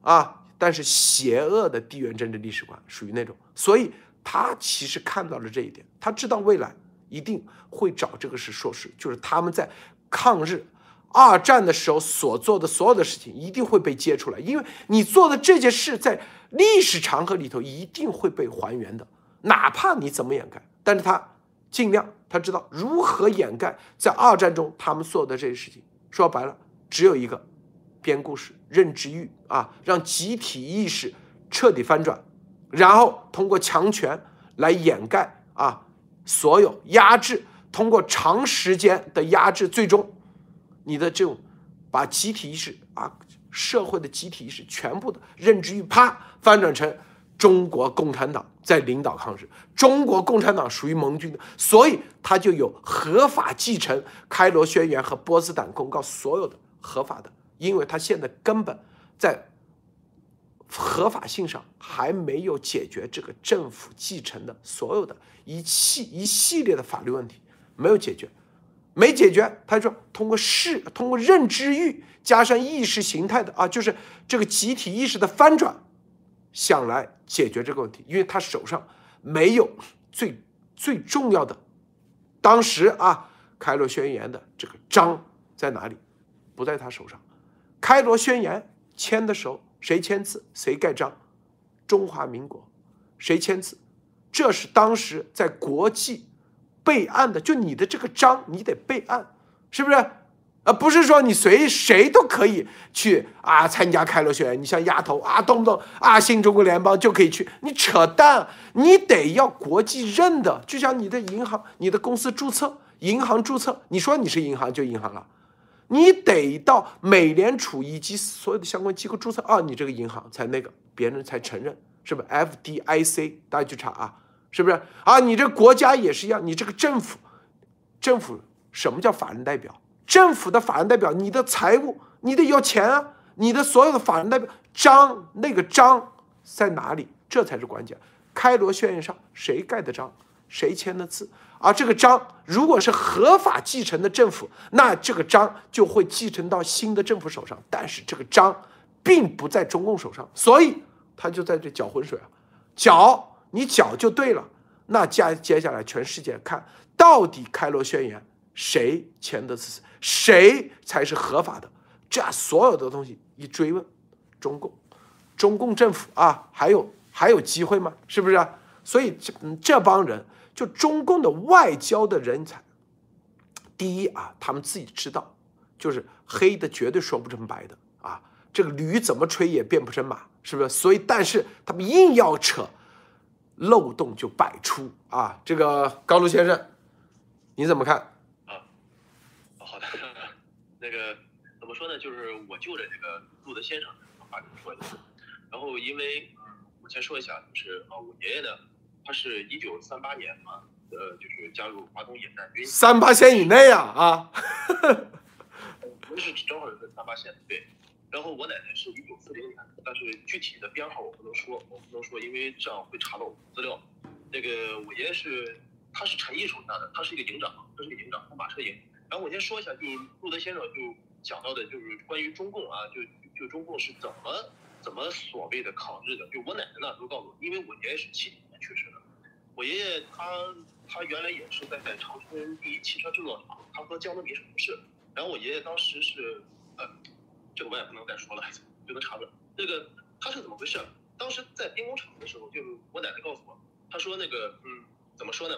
啊，但是邪恶的地缘政治历史观属于那种，所以他其实看到了这一点，他知道未来一定会找这个是说事，就是他们在抗日。二战的时候所做的所有的事情一定会被揭出来，因为你做的这件事在历史长河里头一定会被还原的，哪怕你怎么掩盖，但是他尽量他知道如何掩盖在二战中他们做的这些事情。说白了，只有一个编故事、认知欲啊，让集体意识彻底翻转，然后通过强权来掩盖啊所有压制，通过长时间的压制，最终。你的这种把集体意识啊，社会的集体意识全部的认知域，啪翻转成中国共产党在领导抗日，中国共产党属于盟军的，所以他就有合法继承《开罗宣言》和《波茨坦公告》所有的合法的，因为他现在根本在合法性上还没有解决这个政府继承的所有的一系一系列的法律问题，没有解决。没解决，他说通过视，通过认知域加上意识形态的啊，就是这个集体意识的翻转，想来解决这个问题，因为他手上没有最最重要的，当时啊，开罗宣言的这个章在哪里？不在他手上。开罗宣言签的时候，谁签字？谁盖章？中华民国，谁签字？这是当时在国际。备案的，就你的这个章，你得备案，是不是？啊，不是说你随谁都可以去啊参加开罗宣言。你像丫头啊，动不动啊新中国联邦就可以去，你扯淡！你得要国际认的，就像你的银行、你的公司注册、银行注册，你说你是银行就银行了，你得到美联储以及所有的相关机构注册啊，你这个银行才那个，别人才承认，是不是？FDIC，大家去查啊。是不是啊？你这国家也是一样，你这个政府，政府什么叫法人代表？政府的法人代表，你的财务，你得要钱啊，你的所有的法人代表章，那个章在哪里？这才是关键。开罗宣言上谁盖的章，谁签的字？而这个章如果是合法继承的政府，那这个章就会继承到新的政府手上。但是这个章并不在中共手上，所以他就在这搅浑水啊，搅你搅就对了。那接接下来全世界看到底开罗宣言谁签的字，谁才是合法的？这所有的东西一追问，中共，中共政府啊，还有还有机会吗？是不是？所以这这帮人。就中共的外交的人才，第一啊，他们自己知道，就是黑的绝对说不成白的啊，这个驴怎么吹也变不成马，是不是？所以，但是他们硬要扯，漏洞就百出啊。这个高卢先生，你怎么看？啊，好的，*laughs* 那个怎么说呢？就是我就着这个路德先生的话说一下，然后因为我先说一下，就是啊，我爷爷呢。他是一九三八年嘛，呃，就是加入华东野战军。三八线以内啊啊！*laughs* 不是正好是三八线对。然后我奶奶是一九四零年，但是具体的编号我不能说，我不能说，因为这样会查到资料。那个我爷爷是，他是陈毅手下的，他是一个营长，他是一个营长，他马车营。然后我先说一下，就路德先生就讲到的，就是关于中共啊，就就中共是怎么怎么所谓的抗日的。就我奶奶呢都告诉我，因为我爷爷是七几年。去世的，我爷爷他他原来也是在在长春第一汽车制造厂，他和江泽民是同事。然后我爷爷当时是，呃，这个我也不能再说了，*laughs* 就能查出来。那个他是怎么回事？当时在兵工厂的时候，就我奶奶告诉我，她说那个嗯，怎么说呢？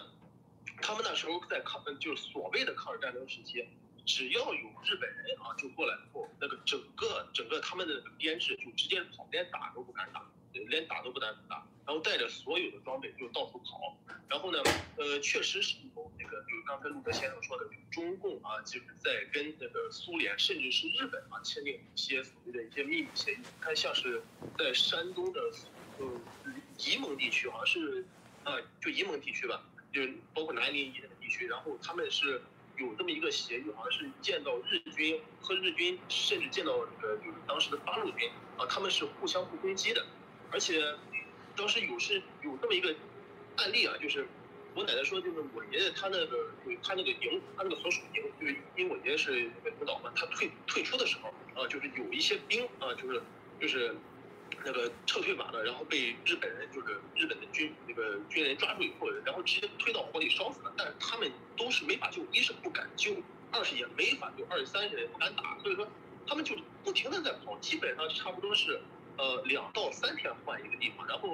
他们那时候在抗，就是所谓的抗日战争时期，只要有日本人啊就过来以后，那个整个整个他们的编制就直接跑，连打都不敢打，连打都不敢打。然后带着所有的装备就到处跑，然后呢，呃，确实是有那个，就是刚才陆德先生说的，中共啊，就是在跟那个苏联甚至是日本啊签订一些所谓的一些秘密协议。看像是在山东的，呃，沂蒙地区，好像是，啊，就沂蒙地区吧，就是包括南宁以的地区，然后他们是有这么一个协议，好像是见到日军和日军，甚至见到那个就是当时的八路军啊，他们是互相不攻击的，而且。当时有是有这么一个案例啊，就是我奶奶说，就是我爷爷他那个，他那个营，他那个所属营，就是因为我爷爷是那个领导嘛，他退退出的时候啊，就是有一些兵啊，就是就是那个撤退完了，然后被日本人，就是日本的军那个军人抓住以后，然后直接推到火里烧死了。但是他们都是没法救，一是不敢救，二是也没法救，二是三是也不敢打，所以说他们就不停的在跑，基本上差不多是。呃，两到三天换一个地方，然后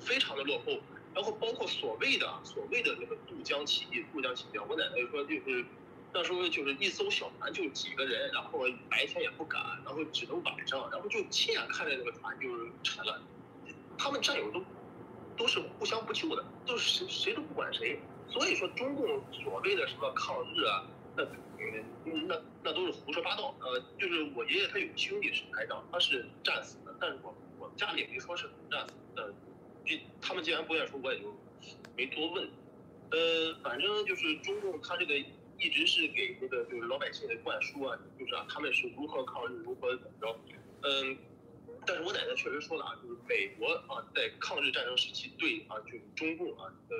非常的落后，然后包括所谓的所谓的那个渡江起义，渡江起义，我奶奶说就是那时候就是一艘小船就几个人，然后白天也不敢，然后只能晚上，然后就亲眼看着那个船就是沉了，他们战友都都是互相不救的，都是谁谁都不管谁，所以说中共所谓的什么抗日啊，那。嗯，那那都是胡说八道。呃，就是我爷爷他有兄弟是排长，他是战死的，但是我我们家里也没说是战死的。就他们既然不愿说，我也就没多问。呃，反正就是中共他这个一直是给那个就是老百姓的灌输啊，就是啊他们是如何抗日，如何怎么着。嗯，但是我奶奶确实说了啊，就是美国啊在抗日战争时期对啊就是中共啊呃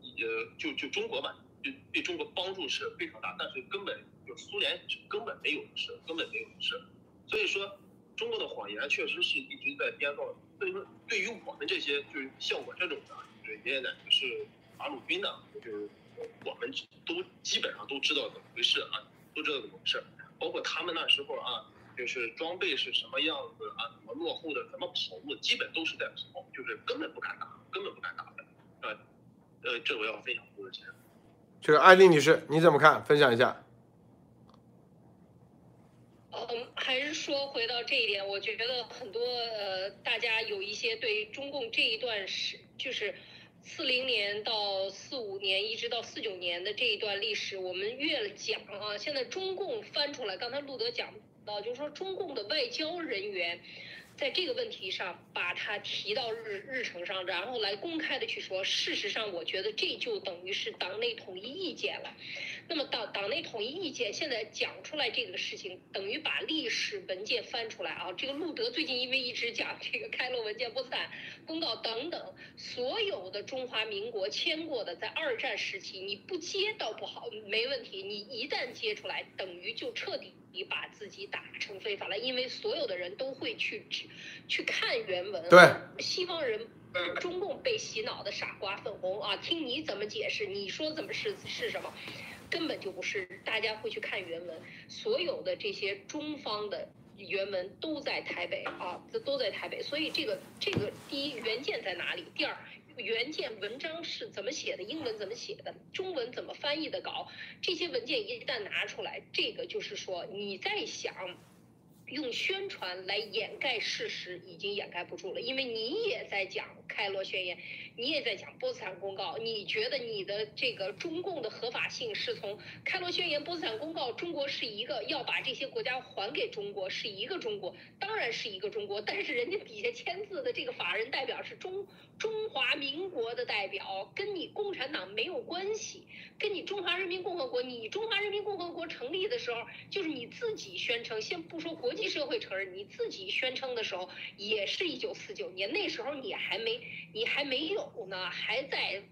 呃就就中国吧。对对中国帮助是非常大，但是根本就苏联是根本没有的事，根本没有的事。所以说，中国的谎言确实是一直在编造。所以说，对于我们这些就是像我这种的，就是爷爷奶奶是八路军的，就是我们都基本上都知道怎么回事啊，都知道怎么回事。包括他们那时候啊，就是装备是什么样子啊，怎么落后的，怎么跑路，基本都是在跑，就是根本不敢打，根本不敢打的。呃，呃，这我要分享多的钱。这个艾丽女士，你怎么看？分享一下。嗯，还是说回到这一点，我觉得很多呃，大家有一些对中共这一段史，就是四零年到四五年，一直到四九年的这一段历史，我们越讲啊，现在中共翻出来，刚才路德讲到，就是说中共的外交人员。在这个问题上把它提到日日程上，然后来公开的去说。事实上，我觉得这就等于是党内统一意见了。那么党党内统一意见现在讲出来这个事情，等于把历史文件翻出来啊。这个路德最近因为一直讲这个开罗文件、波茨坦公告等等，所有的中华民国签过的，在二战时期你不接倒不好，没问题。你一旦接出来，等于就彻底把自己打成非法了，因为所有的人都会去去看原文。对，西方人。中共被洗脑的傻瓜粉红啊，听你怎么解释？你说怎么是是什么？根本就不是。大家会去看原文，所有的这些中方的原文都在台北啊，这都在台北。所以这个这个第一原件在哪里？第二原件文章是怎么写的？英文怎么写的？中文怎么翻译的稿？这些文件一旦拿出来，这个就是说你在想。用宣传来掩盖事实，已经掩盖不住了，因为你也在讲开罗宣言，你也在讲波茨坦公告，你觉得你的这个中共的合法性是从开罗宣言、波茨坦公告，中国是一个要把这些国家还给中国，是一个中国，当然是一个中国，但是人家底下签字的这个法人代表是中中华民国的代表，跟你共产党没有关系，跟你中华人民共和国，你中华人民共和国成立的时候，就是你自己宣称，先不说国际。社会承认你自己宣称的时候，也是一九四九年，那时候你还没你还没有呢，还在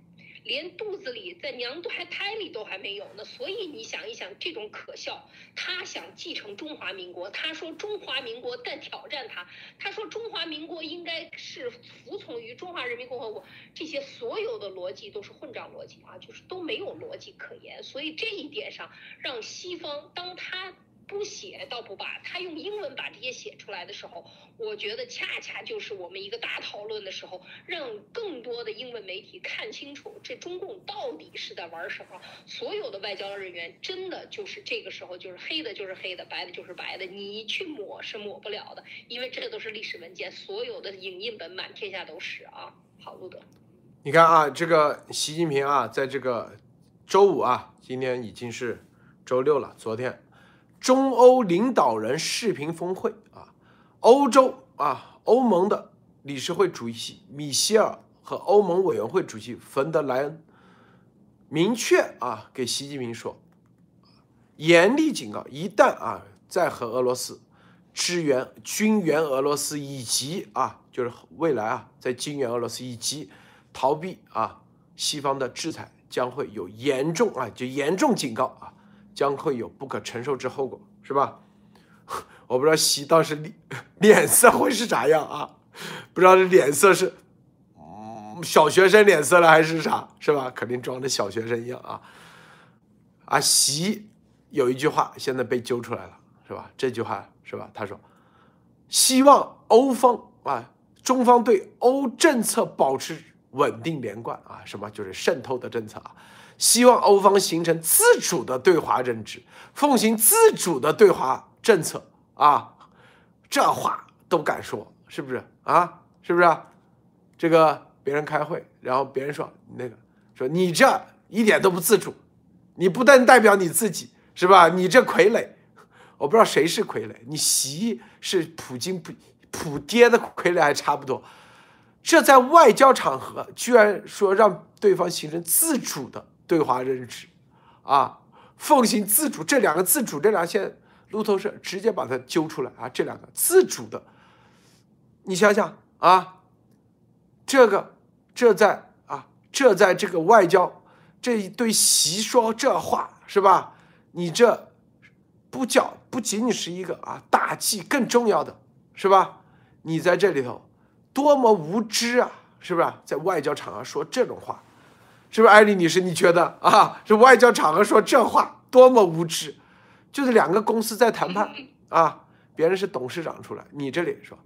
连肚子里在娘胎胎里都还没有呢。所以你想一想，这种可笑，他想继承中华民国，他说中华民国在挑战他，他说中华民国应该是服从于中华人民共和国，这些所有的逻辑都是混账逻辑啊，就是都没有逻辑可言。所以这一点上，让西方当他。不写倒不罢，他用英文把这些写出来的时候，我觉得恰恰就是我们一个大讨论的时候，让更多的英文媒体看清楚这中共到底是在玩什么。所有的外交人员真的就是这个时候就是黑的，就是黑的，白的，就是白的，你去抹是抹不了的，因为这都是历史文件，所有的影印本满天下都是啊。好，路德，你看啊，这个习近平啊，在这个周五啊，今天已经是周六了，昨天。中欧领导人视频峰会啊，欧洲啊，欧盟的理事会主席米歇尔和欧盟委员会主席冯德莱恩明确啊给习近平说，严厉警告，一旦啊再和俄罗斯支援军援俄罗斯以及啊就是未来啊在军援俄罗斯以及逃避啊西方的制裁，将会有严重啊就严重警告啊。将会有不可承受之后果，是吧？*laughs* 我不知道习到时脸脸色会是啥样啊？不知道这脸色是嗯小学生脸色了还是啥，是吧？肯定装的小学生一样啊！啊，习有一句话现在被揪出来了，是吧？这句话是吧？他说，希望欧方啊，中方对欧政策保持稳定连贯啊，什么就是渗透的政策啊。希望欧方形成自主的对华认知，奉行自主的对华政策啊，这话都敢说，是不是啊？是不是？这个别人开会，然后别人说那个说你这一点都不自主，你不但代表你自己，是吧？你这傀儡，我不知道谁是傀儡，你习是普京普普爹的傀儡还差不多，这在外交场合居然说让对方形成自主的。对华认知，啊，奉行自主这两个自主这两线路透社直接把它揪出来啊，这两个自主的，你想想啊，这个这在啊这在这个外交这一对习说这话是吧？你这不叫不仅仅是一个啊大忌，更重要的是吧？你在这里头多么无知啊，是不是？在外交场合说这种话。是不是艾丽女士？你觉得啊，这外交场合说这话多么无知？就是两个公司在谈判啊，别人是董事长出来，你这里说，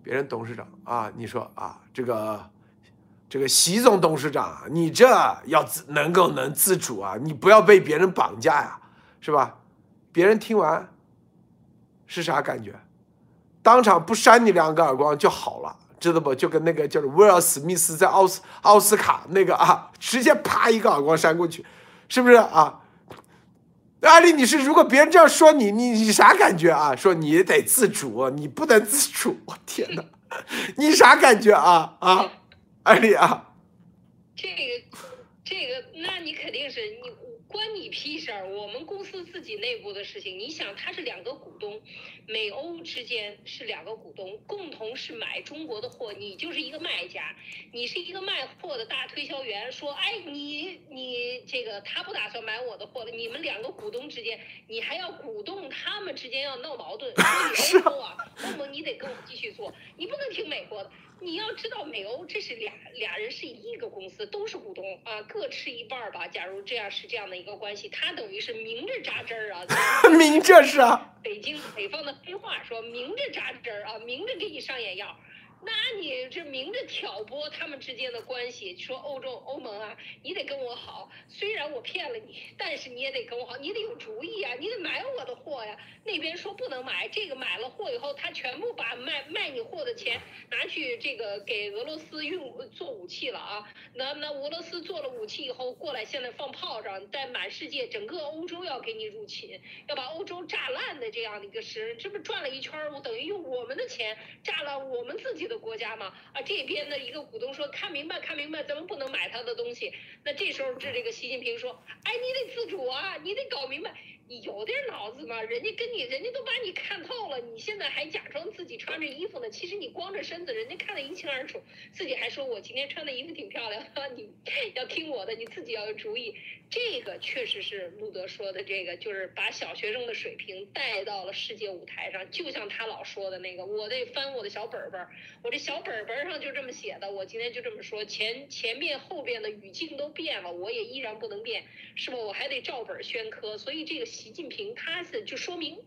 别人董事长啊，你说啊，这个这个习总董事长，你这要自能够能自主啊，你不要被别人绑架呀，是吧？别人听完是啥感觉？当场不扇你两个耳光就好了。知道不？就跟那个叫威尔史密斯在奥斯奥斯卡那个啊，直接啪一个耳光扇过去，是不是啊？艾丽你是，如果别人这样说你，你你啥感觉啊？说你得自主，你不能自主。我天哪，*laughs* 你啥感觉啊啊，艾丽啊？这个，这个，那你肯定是你关你屁事儿！我们公司自己内部的事情，你想，他是两个股东，美欧之间是两个股东，共同是买中国的货，你就是一个卖家，你是一个卖货的大推销员，说，哎，你你这个他不打算买我的货了，你们两个股东之间，你还要鼓动他们之间要闹矛盾，*laughs* 说你欧洲啊，欧盟你得跟我继续做，你不能听美国的。你要知道，美欧这是俩俩人是一个公司，都是股东啊，各吃一半吧。假如这样是这样的一个关系，他等于是明着扎针儿啊，*laughs* 明着是啊。北京北方的黑话说明着扎针儿啊，明着给你上眼药。那你这明着挑拨他们之间的关系，说欧洲欧盟啊，你得跟我好，虽然我骗了你，但是你也得跟我好，你得有主意啊，你得买我的货呀。那边说不能买，这个买了货以后，他全部把卖卖你货的钱拿去这个给俄罗斯用做武器了啊。那那俄罗斯做了武器以后过来，现在放炮仗，在满世界整个欧洲要给你入侵，要把欧洲炸烂的这样的一个事，这不转了一圈，我等于用我们的钱炸了我们自己的国家嘛？啊，这边的一个股东说看明白看明白，咱们不能买他的东西。那这时候这这个习近平说，哎，你得自主啊，你得搞明白。你有点脑子吗？人家跟你，人家都把你看透了，你现在还假装自己穿着衣服呢。其实你光着身子，人家看得一清二楚。自己还说我今天穿的衣服挺漂亮，*laughs* 你要听我的，你自己要有主意。这个确实是路德说的，这个就是把小学生的水平带到了世界舞台上。就像他老说的那个，我得翻我的小本本，我这小本本上就这么写的。我今天就这么说，前前面后边的语境都变了，我也依然不能变，是不？我还得照本宣科。所以这个。习近平他是就说明，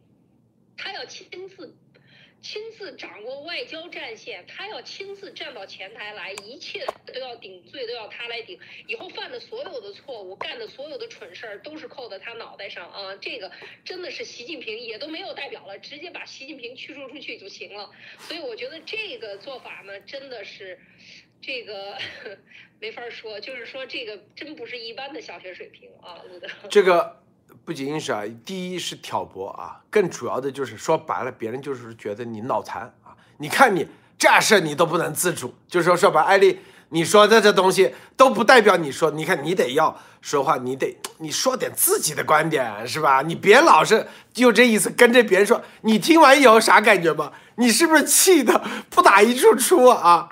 他要亲自亲自掌握外交战线，他要亲自站到前台来，一切都要顶罪，都要他来顶。以后犯的所有的错误，干的所有的蠢事儿，都是扣在他脑袋上啊！这个真的是习近平也都没有代表了，直接把习近平驱逐出去就行了。所以我觉得这个做法呢，真的是这个 *laughs* 没法说，就是说这个真不是一般的小学水平啊，这个。不仅仅是啊，第一是挑拨啊，更主要的就是说白了，别人就是觉得你脑残啊。你看你这事你都不能自主，就是说说白，艾丽，你说的这东西都不代表你说，你看你得要说话，你得你说点自己的观点是吧？你别老是就这意思跟着别人说。你听完以后啥感觉吗？你是不是气的不打一处出啊？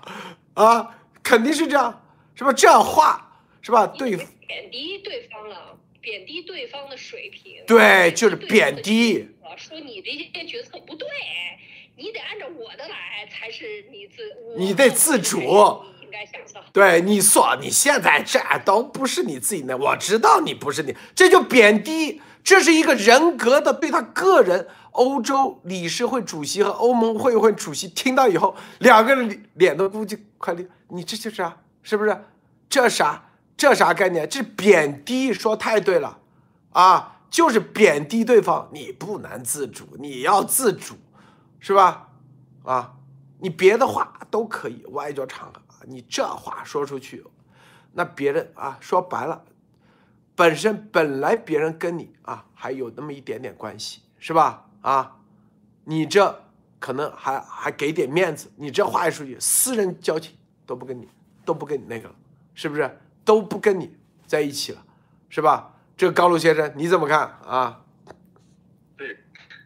啊，肯定是这样，是吧？这样话是吧？对，贬低对方了。贬低对方的水平，对，就是贬低。说你这些决策不对，你得按照我的来才是你自，你得自主。应该想到，对你说你现在这都不是你自己的，我知道你不是你，这就贬低，这是一个人格的对他个人。欧洲理事会主席和欧盟会会主席听到以后，两个人脸都估计快绿。你这就是啊，是不是？这啥？这啥概念？这贬低说太对了，啊，就是贬低对方。你不能自主，你要自主，是吧？啊，你别的话都可以，外交场合，你这话说出去，那别人啊，说白了，本身本来别人跟你啊还有那么一点点关系，是吧？啊，你这可能还还给点面子，你这话一出去，私人交情都不跟你都不跟你那个了，是不是？都不跟你在一起了，是吧？这个高露先生你怎么看啊？对，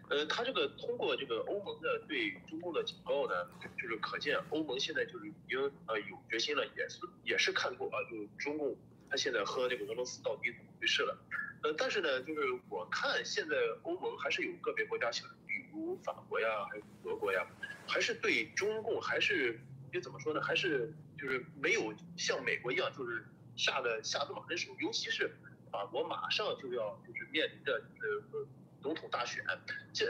呃，他这个通过这个欧盟的对中共的警告呢，就是可见欧盟现在就是已经呃有决心了，也是也是看透啊，就是中共他现在和这个俄罗斯到底怎么回事了。呃，但是呢，就是我看现在欧盟还是有个别国家，像比如法国呀，还有德国呀，还是对中共还是就怎么说呢？还是就是没有像美国一样就是。下的下这么狠手，尤其是法国马上就要就是面临着呃总统大选，这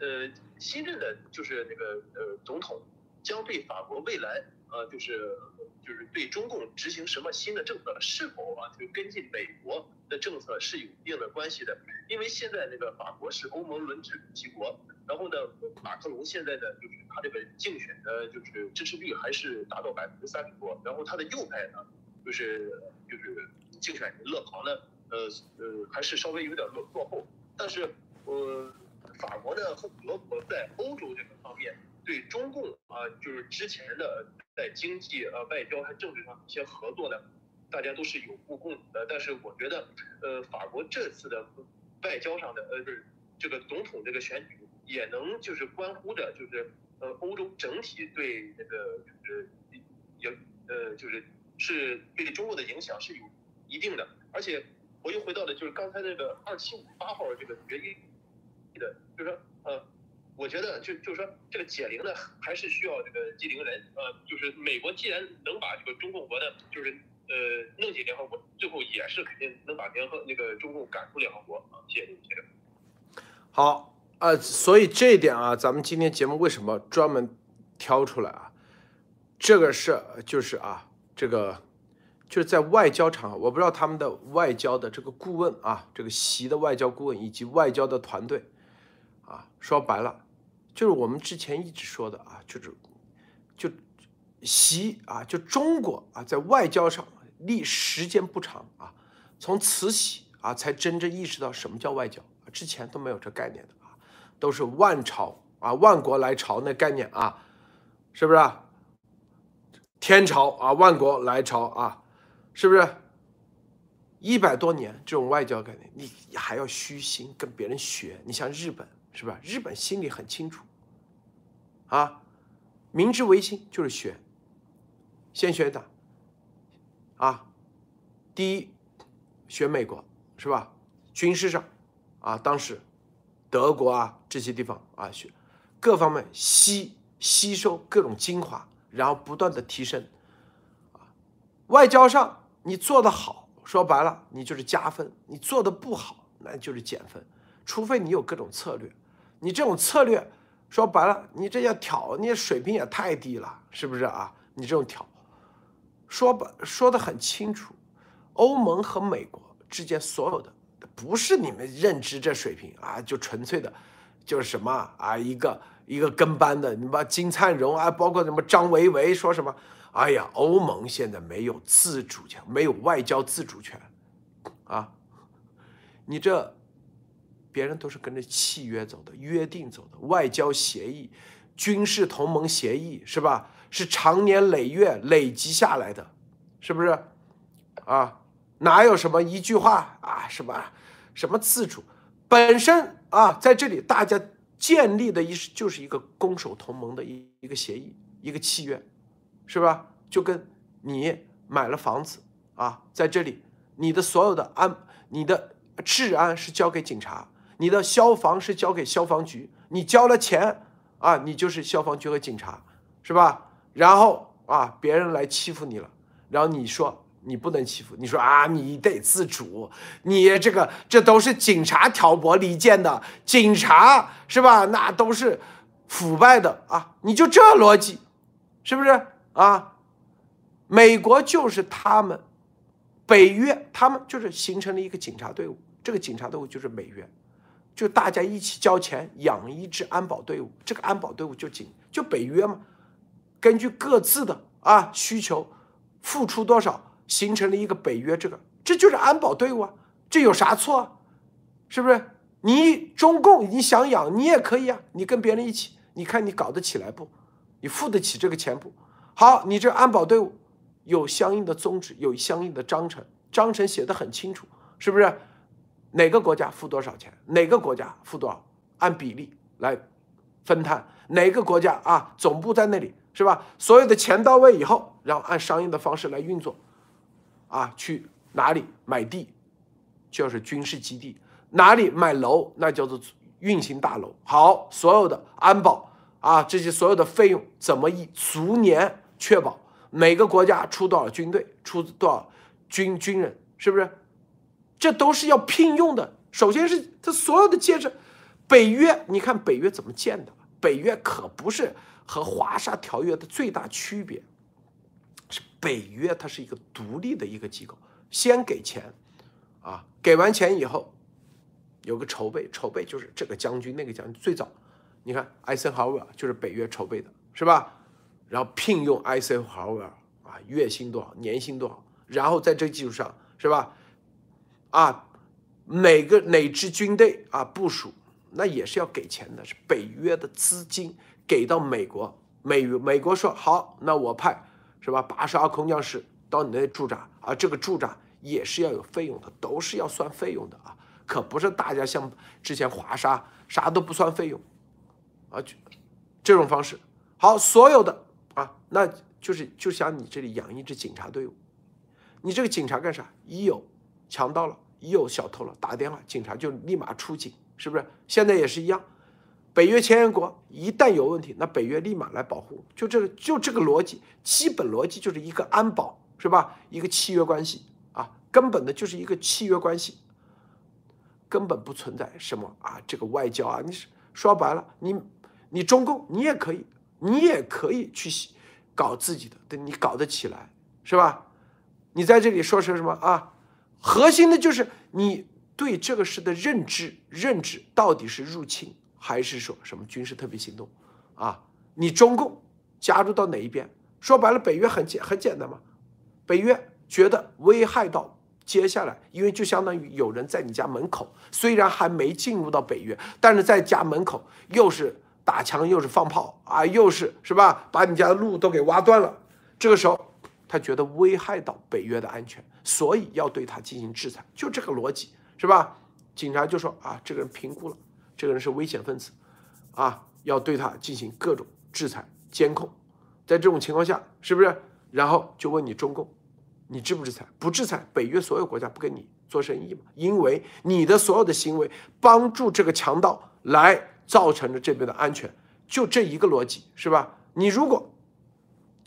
呃新任的就是那个呃总统将对法国未来呃就是就是对中共执行什么新的政策，是否啊就跟进美国的政策是有一定的关系的，因为现在那个法国是欧盟轮值主席国，然后呢马克龙现在呢就是他这个竞选的就是支持率还是达到百分之三十多，然后他的右派呢。就是就是竞选人勒庞呢，呃呃还是稍微有点落落后。但是呃法国呢和德国在欧洲这个方面对中共啊就是之前的在经济呃外交和政治上一些合作呢，大家都是有目共睹的。但是我觉得呃法国这次的外交上的呃不是这个总统这个选举也能就是关乎着就是呃欧洲整体对那个就是也呃就是是对中国的影响是有一定的，而且我又回到了就是刚才那个二七五八号这个决议的，就是说呃，我觉得就就是说这个解铃呢还是需要这个系铃人，呃，就是美国既然能把这个中共国的就是呃弄进联合国，最后也是肯定能把联合那个中共赶出联合国啊，谢谢您，谢谢。好，呃，所以这一点啊，咱们今天节目为什么专门挑出来啊？这个是就是啊，这个就是在外交场合，我不知道他们的外交的这个顾问啊，这个习的外交顾问以及外交的团队啊，说白了，就是我们之前一直说的啊，就是就习啊，就中国啊，在外交上历时间不长啊，从慈禧啊才真正意识到什么叫外交。之前都没有这概念的啊，都是万朝啊，万国来朝那概念啊，是不是？啊天朝啊，万国来朝啊，是不是？一百多年这种外交概念，你还要虚心跟别人学。你像日本，是吧？日本心里很清楚啊，明治维新就是学，先学的啊，第一学美国是吧？军事上。啊，当时德国啊这些地方啊，学各方面吸吸收各种精华，然后不断的提升。啊，外交上你做的好，说白了你就是加分；你做的不好，那就是减分。除非你有各种策略，你这种策略说白了，你这要挑，你水平也太低了，是不是啊？你这种挑，说白说的很清楚，欧盟和美国之间所有的。不是你们认知这水平啊，就纯粹的，就是什么啊，一个一个跟班的，你把金灿荣啊，包括什么张维维说什么，哎呀，欧盟现在没有自主权，没有外交自主权，啊，你这别人都是跟着契约走的，约定走的，外交协议、军事同盟协议是吧？是长年累月累积下来的，是不是？啊，哪有什么一句话啊，是吧？什么自主？本身啊，在这里大家建立的一就是一个攻守同盟的一一个协议，一个契约，是吧？就跟你买了房子啊，在这里，你的所有的安，你的治安是交给警察，你的消防是交给消防局，你交了钱啊，你就是消防局和警察，是吧？然后啊，别人来欺负你了，然后你说。你不能欺负，你说啊，你得自主，你这个这都是警察挑拨离间的，警察是吧？那都是腐败的啊！你就这逻辑，是不是啊？美国就是他们，北约他们就是形成了一个警察队伍，这个警察队伍就是美约，就大家一起交钱养一支安保队伍，这个安保队伍就警就北约嘛，根据各自的啊需求，付出多少。形成了一个北约，这个这就是安保队伍啊，这有啥错？啊是不是？你中共你想养你也可以啊，你跟别人一起，你看你搞得起来不？你付得起这个钱不？好，你这安保队伍有相应的宗旨，有相应的章程，章程写的很清楚，是不是？哪个国家付多少钱？哪个国家付多少？按比例来分摊。哪个国家啊？总部在那里是吧？所有的钱到位以后，然后按商业的方式来运作。啊，去哪里买地，就是军事基地；哪里买楼，那叫做运行大楼。好，所有的安保啊，这些所有的费用怎么以逐年确保？每个国家出多少军队，出多少军军人，是不是？这都是要聘用的。首先是这所有的建设，北约，你看北约怎么建的？北约可不是和华沙条约的最大区别。北约它是一个独立的一个机构，先给钱，啊，给完钱以后，有个筹备，筹备就是这个将军那个将军。最早，你看艾森豪威尔就是北约筹备的，是吧？然后聘用艾森豪威尔啊，月薪多少，年薪多少，然后在这基础上，是吧？啊，哪个哪支军队啊部署，那也是要给钱的，是北约的资金给到美国，美美国说好，那我派是吧，八十二空降师到你那驻扎，啊，这个驻扎也是要有费用的，都是要算费用的啊，可不是大家像之前华沙啥都不算费用，啊，就这种方式，好，所有的啊，那就是就像你这里养一支警察队伍，你这个警察干啥？一有强盗了，一有小偷了，打电话，警察就立马出警，是不是？现在也是一样，北约签约国一旦有问题，那北约立马来保护，就这个就这个逻辑，基本逻辑就是一个安保，是吧？一个契约关系啊，根本的就是一个契约关系，根本不存在什么啊这个外交啊，你是说白了，你你中共你也可以，你也可以去搞自己的，对你搞得起来，是吧？你在这里说是什么啊？核心的就是你对这个事的认知，认知到底是入侵还是说什么军事特别行动啊？你中共加入到哪一边？说白了，北约很简很简单嘛。北约觉得危害到接下来，因为就相当于有人在你家门口，虽然还没进入到北约，但是在家门口又是打枪又是放炮啊，又是是吧？把你家的路都给挖断了。这个时候。他觉得危害到北约的安全，所以要对他进行制裁，就这个逻辑是吧？警察就说啊，这个人评估了，这个人是危险分子，啊，要对他进行各种制裁、监控。在这种情况下，是不是？然后就问你中共，你制不制裁？不制裁，北约所有国家不跟你做生意嘛？因为你的所有的行为帮助这个强盗来造成了这边的安全，就这一个逻辑是吧？你如果。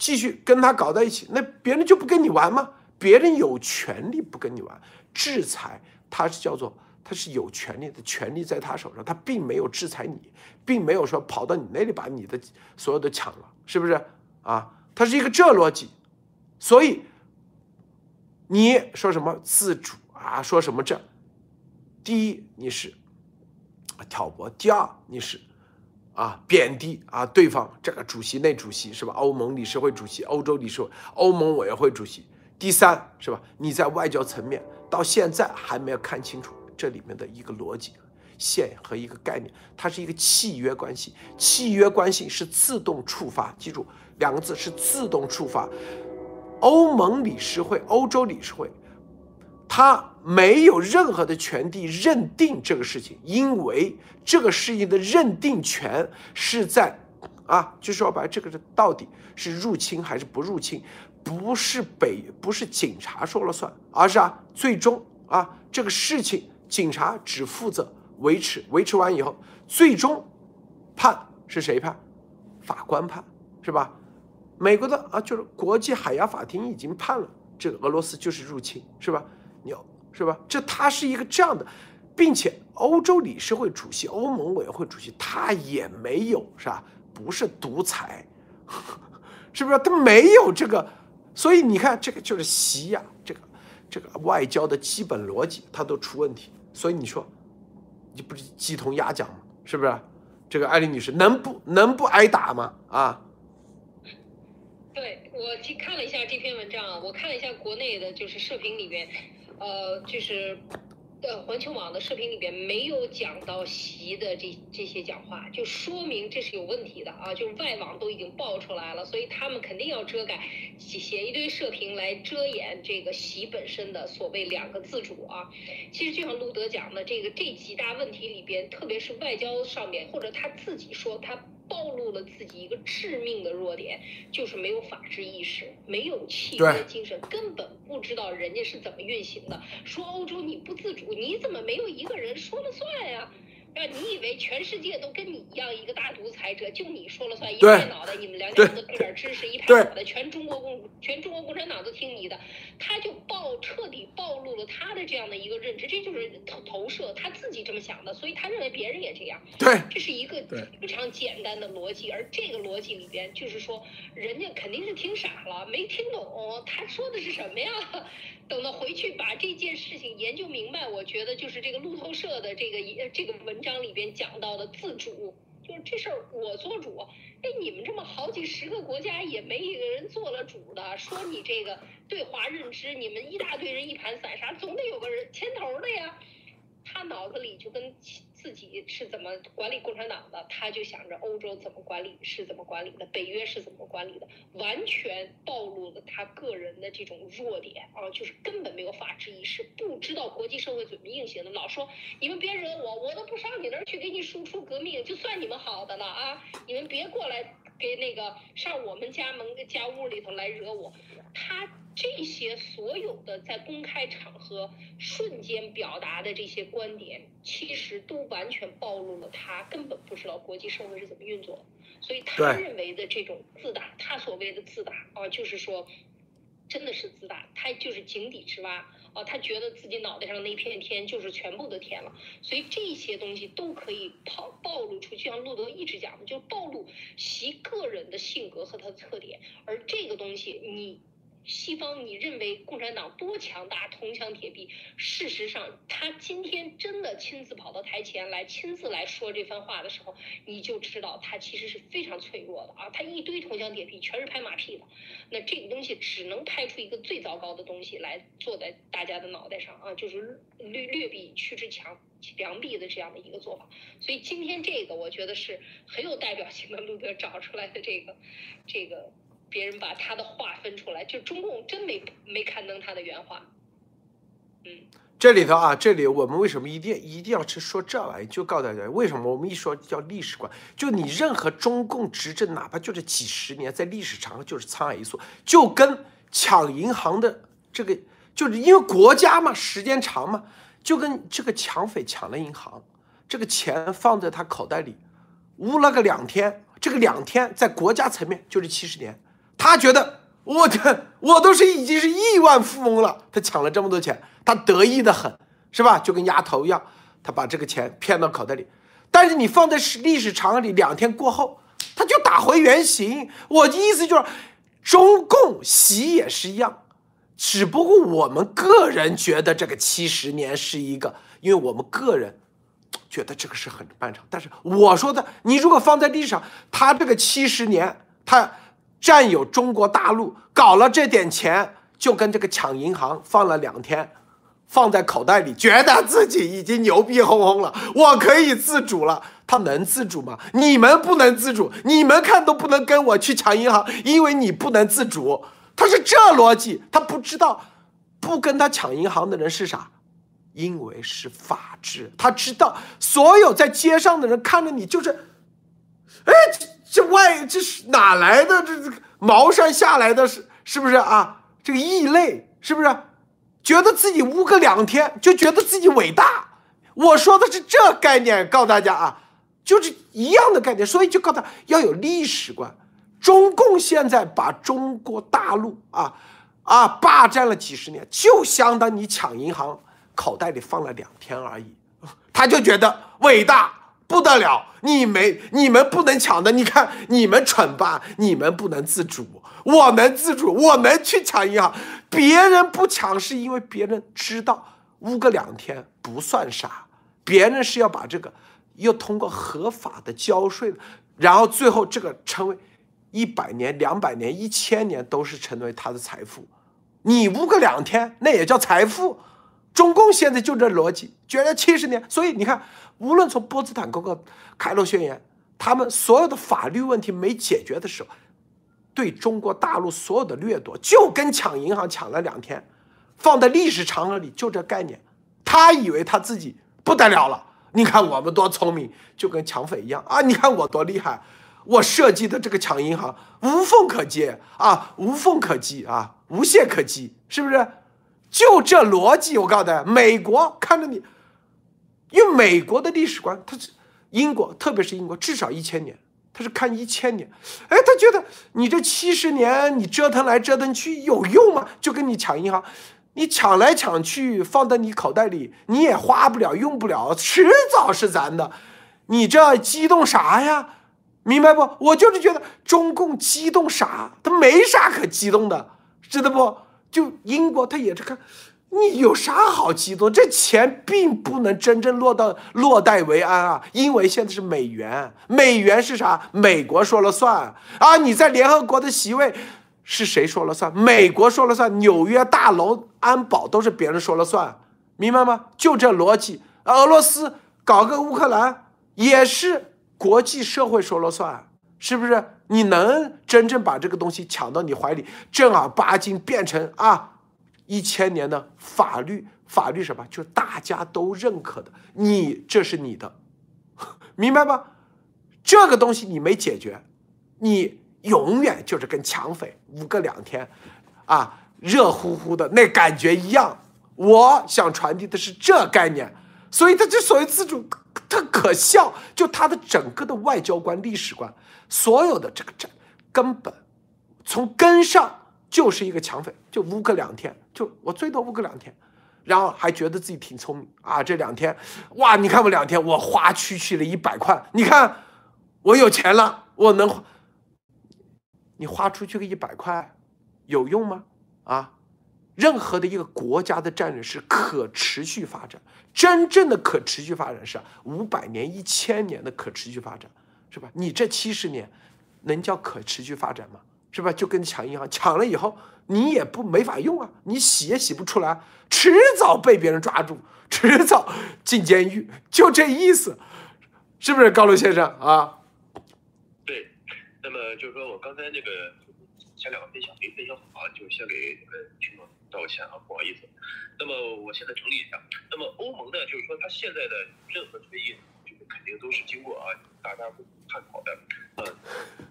继续跟他搞在一起，那别人就不跟你玩吗？别人有权利不跟你玩，制裁他是叫做他是有权利的，权利在他手上，他并没有制裁你，并没有说跑到你那里把你的所有的抢了，是不是啊？他是一个这逻辑，所以你说什么自主啊？说什么这？第一你是挑拨，第二你是。啊，贬低啊，对方这个主席、那主席是吧？欧盟理事会主席、欧洲理事会、欧盟委员会主席。第三是吧？你在外交层面到现在还没有看清楚这里面的一个逻辑线和一个概念，它是一个契约关系。契约关系是自动触发，记住两个字是自动触发。欧盟理事会、欧洲理事会。他没有任何的权利认定这个事情，因为这个事情的认定权是在，啊，就说白，这个是到底是入侵还是不入侵，不是北不是警察说了算，而是啊，最终啊，这个事情警察只负责维持，维持完以后，最终判是谁判？法官判是吧？美国的啊，就是国际海洋法庭已经判了，这个俄罗斯就是入侵，是吧？你要是吧？这他是一个这样的，并且欧洲理事会主席、欧盟委员会主席，他也没有是吧？不是独裁，*laughs* 是不是？他没有这个，所以你看，这个就是西亚这个这个外交的基本逻辑，它都出问题。所以你说，你不是鸡同鸭讲吗？是不是？这个艾丽女士能不能不挨打吗？啊？对我去看了一下这篇文章，我看了一下国内的就是视频里面。呃，就是，呃，环球网的视频里边没有讲到习的这这些讲话，就说明这是有问题的啊！就是外网都已经爆出来了，所以他们肯定要遮盖，写写一堆社评来遮掩这个习本身的所谓两个自主啊。其实就像路德讲的，这个这几大问题里边，特别是外交上面，或者他自己说他。暴露了自己一个致命的弱点，就是没有法治意识，没有契约精神，根本不知道人家是怎么运行的。说欧洲你不自主，你怎么没有一个人说了算呀？啊，你以为全世界都跟你一样一个大独裁者，就你说了算，一拍脑袋，你们两家子对点知识，一拍脑袋，全中国共全中国共产党都听你的，他就暴彻底暴露了他的这样的一个认知，这就是投投射，他自己这么想的，所以他认为别人也这样。对，这是一个非常简单的逻辑，而这个逻辑里边就是说，人家肯定是听傻了，没听懂他说的是什么呀？等到回去把这件事情研究明白，我觉得就是这个路透社的这个这个文章里边讲到的自主，就是这事儿我做主。哎，你们这么好几十个国家也没一个人做了主的，说你这个对华认知，你们一大堆人一盘散沙，总得有个人牵头的呀。他脑子里就跟自己是怎么管理共产党的，他就想着欧洲怎么管理是怎么管理的，北约是怎么管理的，完全暴露了他个人的这种弱点啊，就是根本没有法治意识，不知道国际社会怎么运行的，老说你们别惹我，我都不上你那儿去给你输出革命，就算你们好的了啊，你们别过来给那个上我们家门家屋里头来惹我，他。这些所有的在公开场合瞬间表达的这些观点，其实都完全暴露了他根本不知道国际社会是怎么运作，所以他认为的这种自大，他所谓的自大啊，就是说，真的是自大，他就是井底之蛙啊，他觉得自己脑袋上那片天就是全部的天了，所以这些东西都可以暴暴露出，就像路德一直讲的，就暴露其个人的性格和他的特点，而这个东西你。西方，你认为共产党多强大、铜墙铁壁？事实上，他今天真的亲自跑到台前来，亲自来说这番话的时候，你就知道他其实是非常脆弱的啊！他一堆铜墙铁壁，全是拍马屁的。那这个东西只能拍出一个最糟糕的东西来，坐在大家的脑袋上啊，就是略略比屈之强良币的这样的一个做法。所以今天这个，我觉得是很有代表性的，路德找出来的这个，这个。别人把他的话分出来，就中共真没没刊登他的原话。嗯，这里头啊，这里我们为什么一定一定要去说这玩意？就告诉大家，为什么我们一说叫历史观，就你任何中共执政，哪怕就这几十年，在历史上就是沧海一粟，就跟抢银行的这个，就是因为国家嘛，时间长嘛，就跟这个抢匪抢了银行，这个钱放在他口袋里，捂了个两天，这个两天在国家层面就是七十年。他觉得我的我都是已经是亿万富翁了，他抢了这么多钱，他得意的很，是吧？就跟丫头一样，他把这个钱骗到口袋里。但是你放在历史长河里，两天过后，他就打回原形。我的意思就是，中共习也是一样，只不过我们个人觉得这个七十年是一个，因为我们个人觉得这个是很漫长。但是我说的，你如果放在历史上，他这个七十年，他。占有中国大陆，搞了这点钱，就跟这个抢银行放了两天，放在口袋里，觉得自己已经牛逼哄哄了，我可以自主了。他能自主吗？你们不能自主，你们看都不能跟我去抢银行，因为你不能自主。他是这逻辑，他不知道不跟他抢银行的人是啥，因为是法治。他知道所有在街上的人看着你就是，哎。这外这是哪来的？这这茅山下来的是是不是啊？这个异类是不是？觉得自己污个两天就觉得自己伟大？我说的是这概念，告诉大家啊，就是一样的概念。所以就告诉他要有历史观。中共现在把中国大陆啊啊霸占了几十年，就相当于抢银行口袋里放了两天而已，*laughs* 他就觉得伟大。不得了，你没你们不能抢的，你看你们蠢吧，你们不能自主，我能自主，我能去抢银行，别人不抢是因为别人知道捂个两天不算啥，别人是要把这个又通过合法的交税，然后最后这个成为一百年、两百年、一千年都是成为他的财富，你捂个两天那也叫财富。中共现在就这逻辑，觉得七十年，所以你看，无论从波茨坦公告、开罗宣言，他们所有的法律问题没解决的时候，对中国大陆所有的掠夺，就跟抢银行抢了两天，放在历史长河里就这概念。他以为他自己不得了了，你看我们多聪明，就跟抢匪一样啊！你看我多厉害，我设计的这个抢银行无缝可接啊，无缝可击啊，无懈可击，是不是？就这逻辑，我告诉大家，美国看着你，因为美国的历史观，它是英国，特别是英国，至少一千年，他是看一千年。哎，他觉得你这七十年你折腾来折腾去有用吗？就跟你抢银行，你抢来抢去放在你口袋里，你也花不了，用不了，迟早是咱的。你这激动啥呀？明白不？我就是觉得中共激动啥？他没啥可激动的，知道不？就英国，他也是看，你有啥好激动？这钱并不能真正落到落袋为安啊！因为现在是美元，美元是啥？美国说了算啊！你在联合国的席位是谁说了算？美国说了算，纽约大楼安保都是别人说了算，明白吗？就这逻辑。俄罗斯搞个乌克兰也是国际社会说了算，是不是？你能真正把这个东西抢到你怀里，正儿八经变成啊？一千年的法律，法律什么？就大家都认可的，你这是你的，明白吗？这个东西你没解决，你永远就是跟抢匪捂个两天，啊，热乎乎的那感觉一样。我想传递的是这概念，所以他之所谓自主，他可笑，就他的整个的外交观、历史观，所有的这个这根本从根上。就是一个抢匪，就捂个两天，就我最多捂个两天，然后还觉得自己挺聪明啊！这两天，哇，你看我两天，我花区区了一百块，你看我有钱了，我能，你花出去个一百块，有用吗？啊，任何的一个国家的战略是可持续发展，真正的可持续发展是五百年、一千年的可持续发展，是吧？你这七十年能叫可持续发展吗？是吧？就跟抢银行，抢了以后你也不没法用啊，你洗也洗不出来，迟早被别人抓住，迟早进监狱，就这意思，是不是高楼先生啊？对，那么就是说我刚才那个前两个分享没分享好，就先给呃听众道个歉啊，不好意思。那么我现在整理一下，那么欧盟呢，就是说它现在的任何决议。肯定都是经过啊，大家共同探讨的，呃，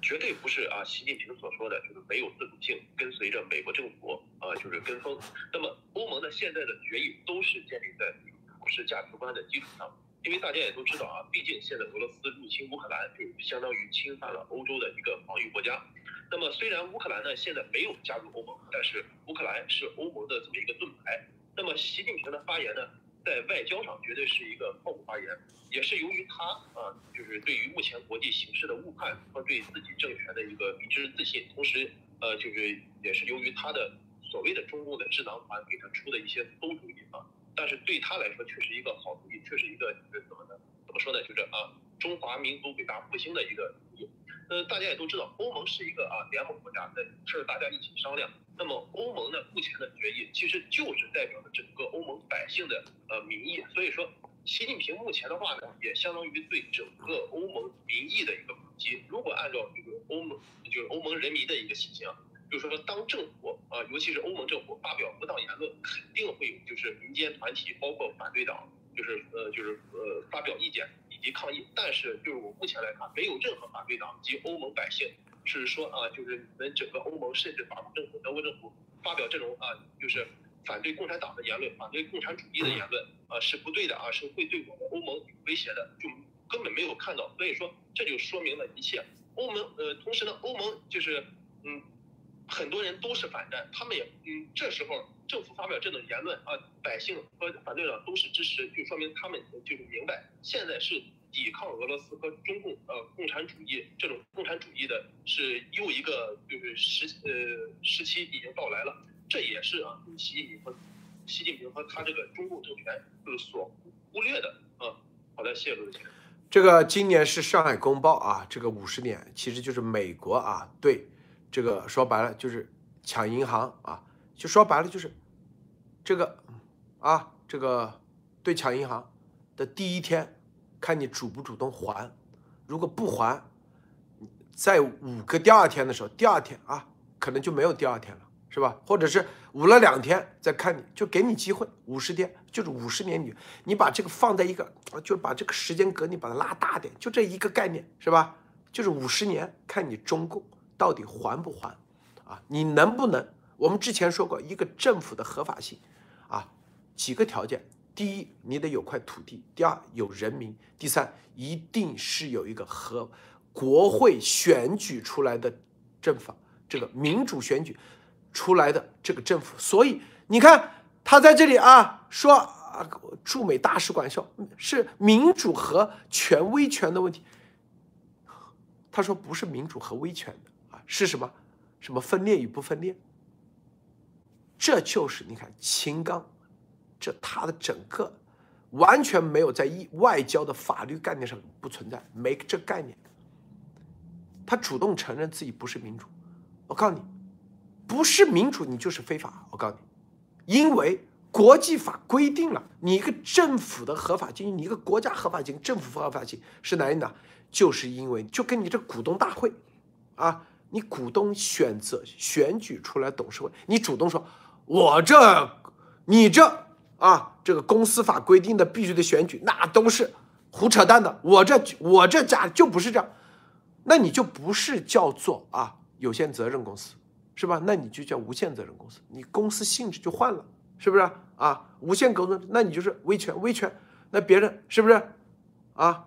绝对不是啊，习近平所说的，就是没有自主性，跟随着美国政府啊，就是跟风。那么欧盟的现在的决议都是建立在普世价值观的基础上，因为大家也都知道啊，毕竟现在俄罗斯入侵乌克兰，就相当于侵犯了欧洲的一个防御国家。那么虽然乌克兰呢现在没有加入欧盟，但是乌克兰是欧盟的这么一个盾牌。那么习近平的发言呢？在外交上绝对是一个错误发言，也是由于他啊，就是对于目前国际形势的误判和对自己政权的一个迷之自信，同时呃，就是也是由于他的所谓的中共的智囊团给他出的一些馊主意啊，但是对他来说却是一个好主意，却是一个就是怎么呢？怎么说呢？就是啊，中华民族伟大复兴的一个。呃，大家也都知道，欧盟是一个啊联盟国家，那事儿大家一起商量。那么欧盟呢，目前的决议其实就是代表了整个欧盟百姓的呃民意。所以说，习近平目前的话呢，也相当于对整个欧盟民意的一个普及。如果按照这个欧盟就是欧盟人民的一个心情，就是说当政府啊，尤其是欧盟政府发表不当言论，肯定会有就是民间团体，包括反对党，就是呃就是呃发表意见。以及抗议，但是就是我目前来看，没有任何反对党及欧盟百姓是说啊，就是你们整个欧盟甚至法国政府、德国政府发表这种啊，就是反对共产党的言论、反对共产主义的言论啊，是不对的啊，是会对我们欧盟有威胁的，就根本没有看到。所以说，这就说明了一切。欧盟呃，同时呢，欧盟就是嗯。很多人都是反战，他们也嗯，这时候政府发表这种言论啊，百姓和反对党都是支持，就说明他们就是明白，现在是抵抗俄罗斯和中共呃共产主义这种共产主义的是又一个就是时呃时期已经到来了，这也是啊习近平和习近平和他这个中共政权就是所忽略的啊。好的，谢谢陆先生。这个今年是上海公报啊，这个五十年其实就是美国啊对。这个说白了就是抢银行啊，就说白了就是这个啊，这个对抢银行的第一天，看你主不主动还，如果不还，在五个第二天的时候，第二天啊，可能就没有第二天了，是吧？或者是捂了两天再看你，就给你机会，五十天就是五十年，你你把这个放在一个，就把这个时间隔你把它拉大点，就这一个概念，是吧？就是五十年，看你中共。到底还不还？啊，你能不能？我们之前说过，一个政府的合法性，几个条件：第一，你得有块土地；第二，有人民；第三，一定是有一个和国会选举出来的政府，这个民主选举出来的这个政府。所以你看，他在这里啊说啊，驻美大使馆说，是民主和权威权的问题。他说不是民主和威权的啊。是什么？什么分裂与不分裂？这就是你看秦刚这他的整个完全没有在一外交的法律概念上不存在，没这概念。他主动承认自己不是民主，我告诉你，不是民主你就是非法。我告诉你，因为国际法规定了，你一个政府的合法经营，你一个国家合法经营，政府合法经营是哪里呢？就是因为就跟你这股东大会，啊，你股东选择选举出来董事会，你主动说，我这，你这啊，这个公司法规定的必须得选举，那都是胡扯淡的。我这我这家就不是这样，那你就不是叫做啊有限责任公司，是吧？那你就叫无限责任公司，你公司性质就换了，是不是啊？无限公司，那你就是威权，威权，那别人是不是啊？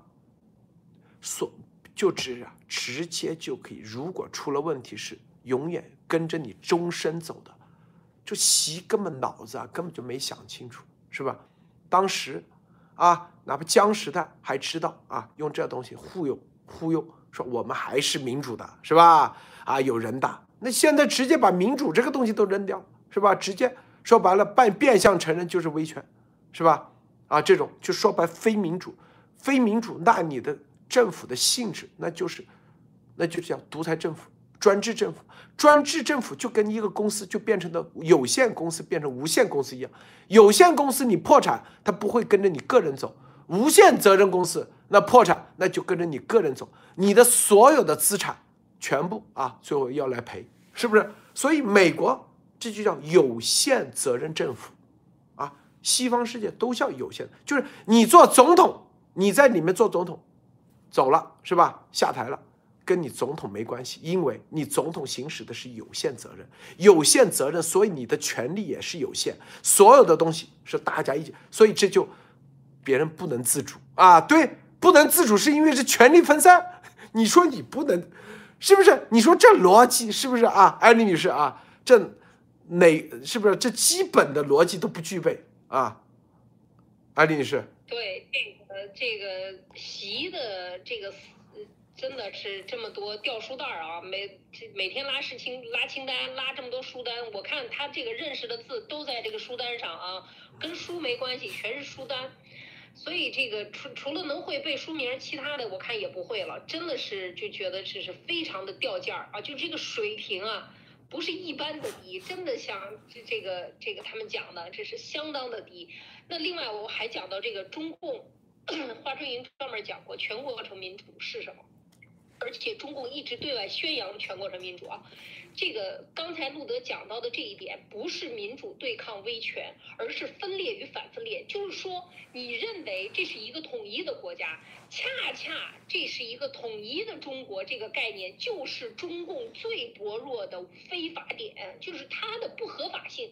所就直啊，直接就可以。如果出了问题，是永远跟着你终身走的。就习根本脑子啊，根本就没想清楚，是吧？当时啊，哪怕江时代还知道啊，用这东西忽悠忽悠，说我们还是民主的，是吧？啊，有人大。那现在直接把民主这个东西都扔掉，是吧？直接说白了，半变相承认就是威权，是吧？啊，这种就说白非民主，非民主，那你的。政府的性质，那就是，那就叫独裁政府、专制政府。专制政府就跟一个公司就变成的有限公司变成无限公司一样。有限公司你破产，它不会跟着你个人走；无限责任公司那破产，那就跟着你个人走。你的所有的资产全部啊，最后要来赔，是不是？所以美国这就叫有限责任政府啊。西方世界都叫有限，就是你做总统，你在里面做总统。走了是吧？下台了，跟你总统没关系，因为你总统行使的是有限责任，有限责任，所以你的权利也是有限，所有的东西是大家一起，所以这就别人不能自主啊，对，不能自主是因为是权力分散。你说你不能，是不是？你说这逻辑是不是啊？艾丽女士啊，这哪是不是这基本的逻辑都不具备啊？艾丽女士，对。这个，这个习的这个真的是这么多掉书袋儿啊，每每天拉事清拉清单，拉这么多书单，我看他这个认识的字都在这个书单上啊，跟书没关系，全是书单，所以这个除除了能会背书名，其他的我看也不会了，真的是就觉得这是非常的掉价儿啊，就这个水平啊，不是一般的低，真的像这这个这个他们讲的，这是相当的低。那另外我还讲到这个中共。*clears throat* 华春莹专门讲过，全过程民主是什么？而且中共一直对外宣扬全过程民主啊。这个刚才路德讲到的这一点，不是民主对抗威权，而是分裂与反分裂。就是说，你认为这是一个统一的国家，恰恰这是一个统一的中国，这个概念就是中共最薄弱的非法点，就是它的不合法性。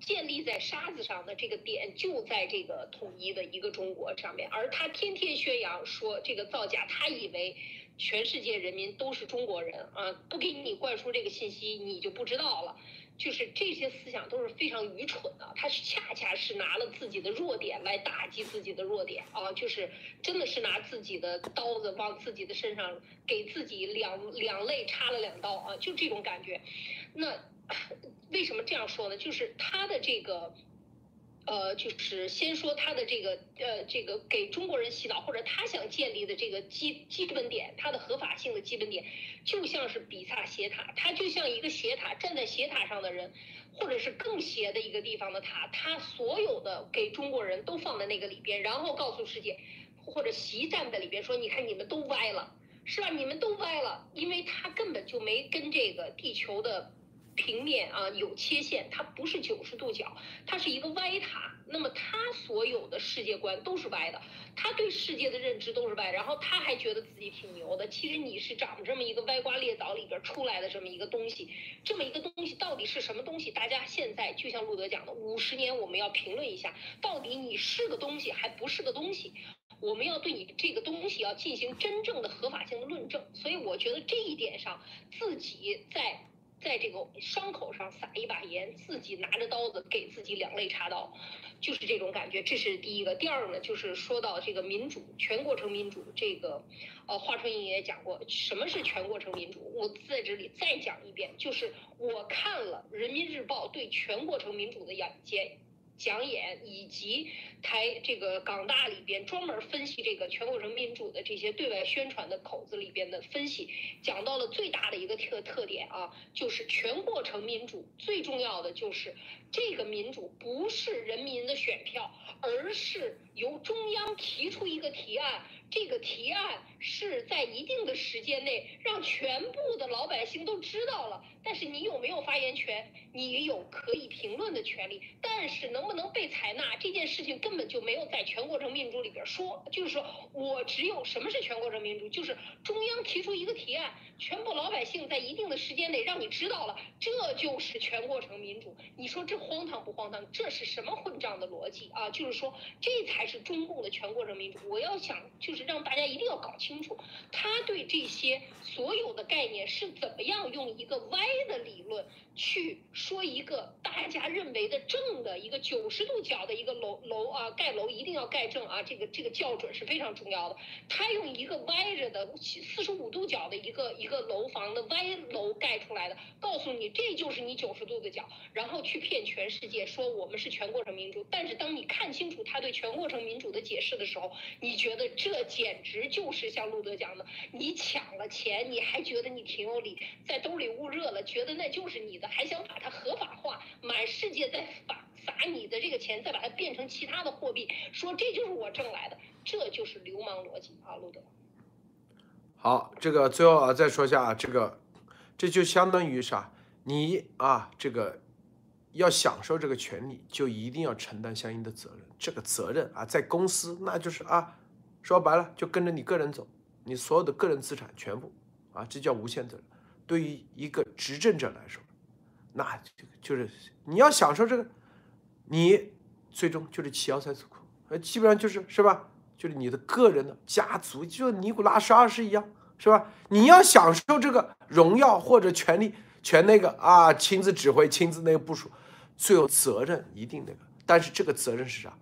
建立在沙子上的这个点就在这个统一的一个中国上面，而他天天宣扬说这个造假，他以为全世界人民都是中国人啊，不给你灌输这个信息，你就不知道了。就是这些思想都是非常愚蠢的，他是恰恰是拿了自己的弱点来打击自己的弱点啊，就是真的是拿自己的刀子往自己的身上给自己两两肋插了两刀啊，就这种感觉。那。*sighs* 为什么这样说呢？就是他的这个，呃，就是先说他的这个，呃，这个给中国人洗脑，或者他想建立的这个基基本点，他的合法性的基本点，就像是比萨斜塔，他就像一个斜塔，站在斜塔上的人，或者是更斜的一个地方的塔，他所有的给中国人都放在那个里边，然后告诉世界，或者习站在里边说，你看你们都歪了，是吧？你们都歪了，因为他根本就没跟这个地球的。平面啊有切线，它不是九十度角，它是一个歪塔。那么他所有的世界观都是歪的，他对世界的认知都是歪。然后他还觉得自己挺牛的。其实你是长这么一个歪瓜裂枣里边出来的这么一个东西，这么一个东西到底是什么东西？大家现在就像路德讲的，五十年我们要评论一下，到底你是个东西还不是个东西？我们要对你这个东西要进行真正的合法性的论证。所以我觉得这一点上，自己在。在这个伤口上撒一把盐，自己拿着刀子给自己两肋插刀，就是这种感觉。这是第一个。第二个呢，就是说到这个民主，全过程民主。这个，呃，华春莹也讲过，什么是全过程民主？我在这里再讲一遍，就是我看了人民日报对全过程民主的简简讲演以及台这个港大里边专门分析这个全过程民主的这些对外宣传的口子里边的分析，讲到了最大的一个特特点啊，就是全过程民主最重要的就是这个民主不是人民的选票，而是由中央提出一个提案。这个提案是在一定的时间内让全部的老百姓都知道了，但是你有没有发言权？你有可以评论的权利，但是能不能被采纳这件事情根本就没有在全过程民主里边说。就是说我只有什么是全过程民主，就是中央提出一个提案，全部老百姓在一定的时间内让你知道了，这就是全过程民主。你说这荒唐不荒唐？这是什么混账的逻辑啊？就是说这才是中共的全过程民主。我要想就是。让大家一定要搞清清楚，他对这些所有的概念是怎么样用一个歪的理论。去说一个大家认为的正的一个九十度角的一个楼楼啊，盖楼一定要盖正啊，这个这个校准是非常重要的。他用一个歪着的四十五度角的一个一个楼房的歪楼盖出来的，告诉你这就是你九十度的角，然后去骗全世界说我们是全过程民主。但是当你看清楚他对全过程民主的解释的时候，你觉得这简直就是像路德讲的，你抢了钱，你还觉得你挺有理，在兜里捂热了，觉得那就是你的。还想把它合法化，满世界在撒撒你的这个钱，再把它变成其他的货币，说这就是我挣来的，这就是流氓逻辑啊，路德。好，这个最后啊再说一下啊，这个这就相当于啥？你啊这个要享受这个权利，就一定要承担相应的责任。这个责任啊，在公司那就是啊，说白了就跟着你个人走，你所有的个人资产全部啊，这叫无限责任。对于一个执政者来说。那这个就是你要享受这个，你最终就是七幺三四库，呃，基本上就是是吧？就是你的个人的家族，就尼古拉十二世一样，是吧？你要享受这个荣耀或者权利，全那个啊，亲自指挥，亲自那个部署，最后责任一定那个。但是这个责任是啥？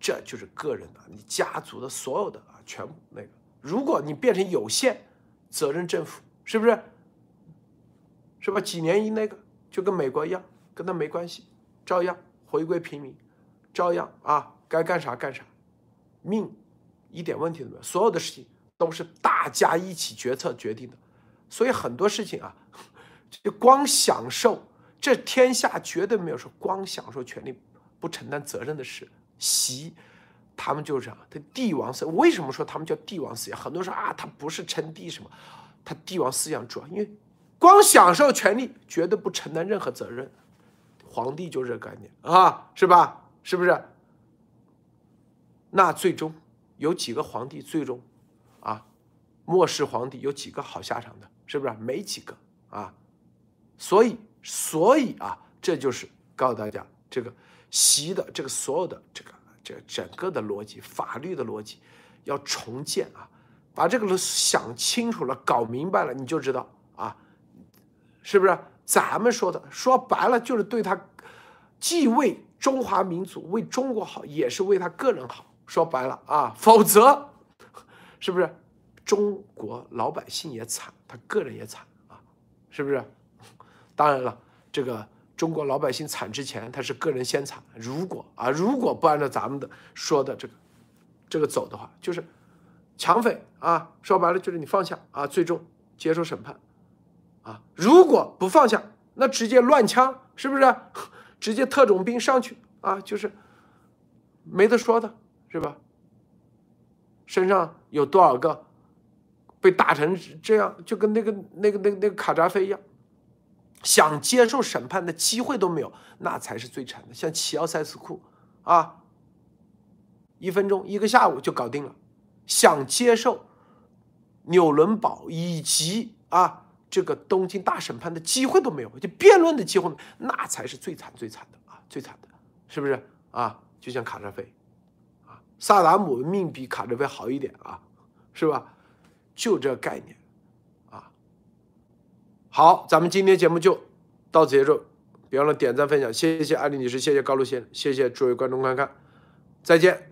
这就是个人的，你家族的所有的啊，全部那个。如果你变成有限责任政府，是不是？是吧？几年一那个。就跟美国一样，跟他没关系，照样回归平民，照样啊，该干啥干啥，命一点问题都没有。所有的事情都是大家一起决策决定的，所以很多事情啊，*laughs* 就光享受，这天下绝对没有说光享受权利不承担责任的事。习，他们就是这样，他帝王思，为什么说他们叫帝王思想？很多人说啊，他不是称帝什么，他帝王思想主要因为。光享受权利，绝对不承担任何责任。皇帝就这个概念啊，是吧？是不是？那最终有几个皇帝最终啊，末世皇帝有几个好下场的？是不是？没几个啊。所以，所以啊，这就是告诉大家，这个习的这个所有的这个这整个的逻辑，法律的逻辑要重建啊，把这个想清楚了，搞明白了，你就知道啊。是不是咱们说的？说白了就是对他，既为中华民族、为中国好，也是为他个人好。说白了啊，否则，是不是中国老百姓也惨，他个人也惨啊？是不是？当然了，这个中国老百姓惨之前，他是个人先惨。如果啊，如果不按照咱们的说的这个这个走的话，就是抢匪啊，说白了就是你放下啊，最终接受审判。啊！如果不放下，那直接乱枪，是不是？*laughs* 直接特种兵上去啊，就是没得说的，是吧？身上有多少个被打成这样，就跟那个那个那个那个卡扎菲一样，想接受审判的机会都没有，那才是最惨的。像齐奥塞斯库啊，一分钟一个下午就搞定了，想接受纽伦堡以及啊。这个东京大审判的机会都没有，就辩论的机会，那才是最惨最惨的啊，最惨的，是不是啊？就像卡扎菲，啊，萨达姆命比卡扎菲好一点啊，是吧？就这概念，好，咱们今天节目就到此结束，别忘了点赞分享，谢谢艾丽女士，谢谢高露先生，谢谢诸位观众观看，再见。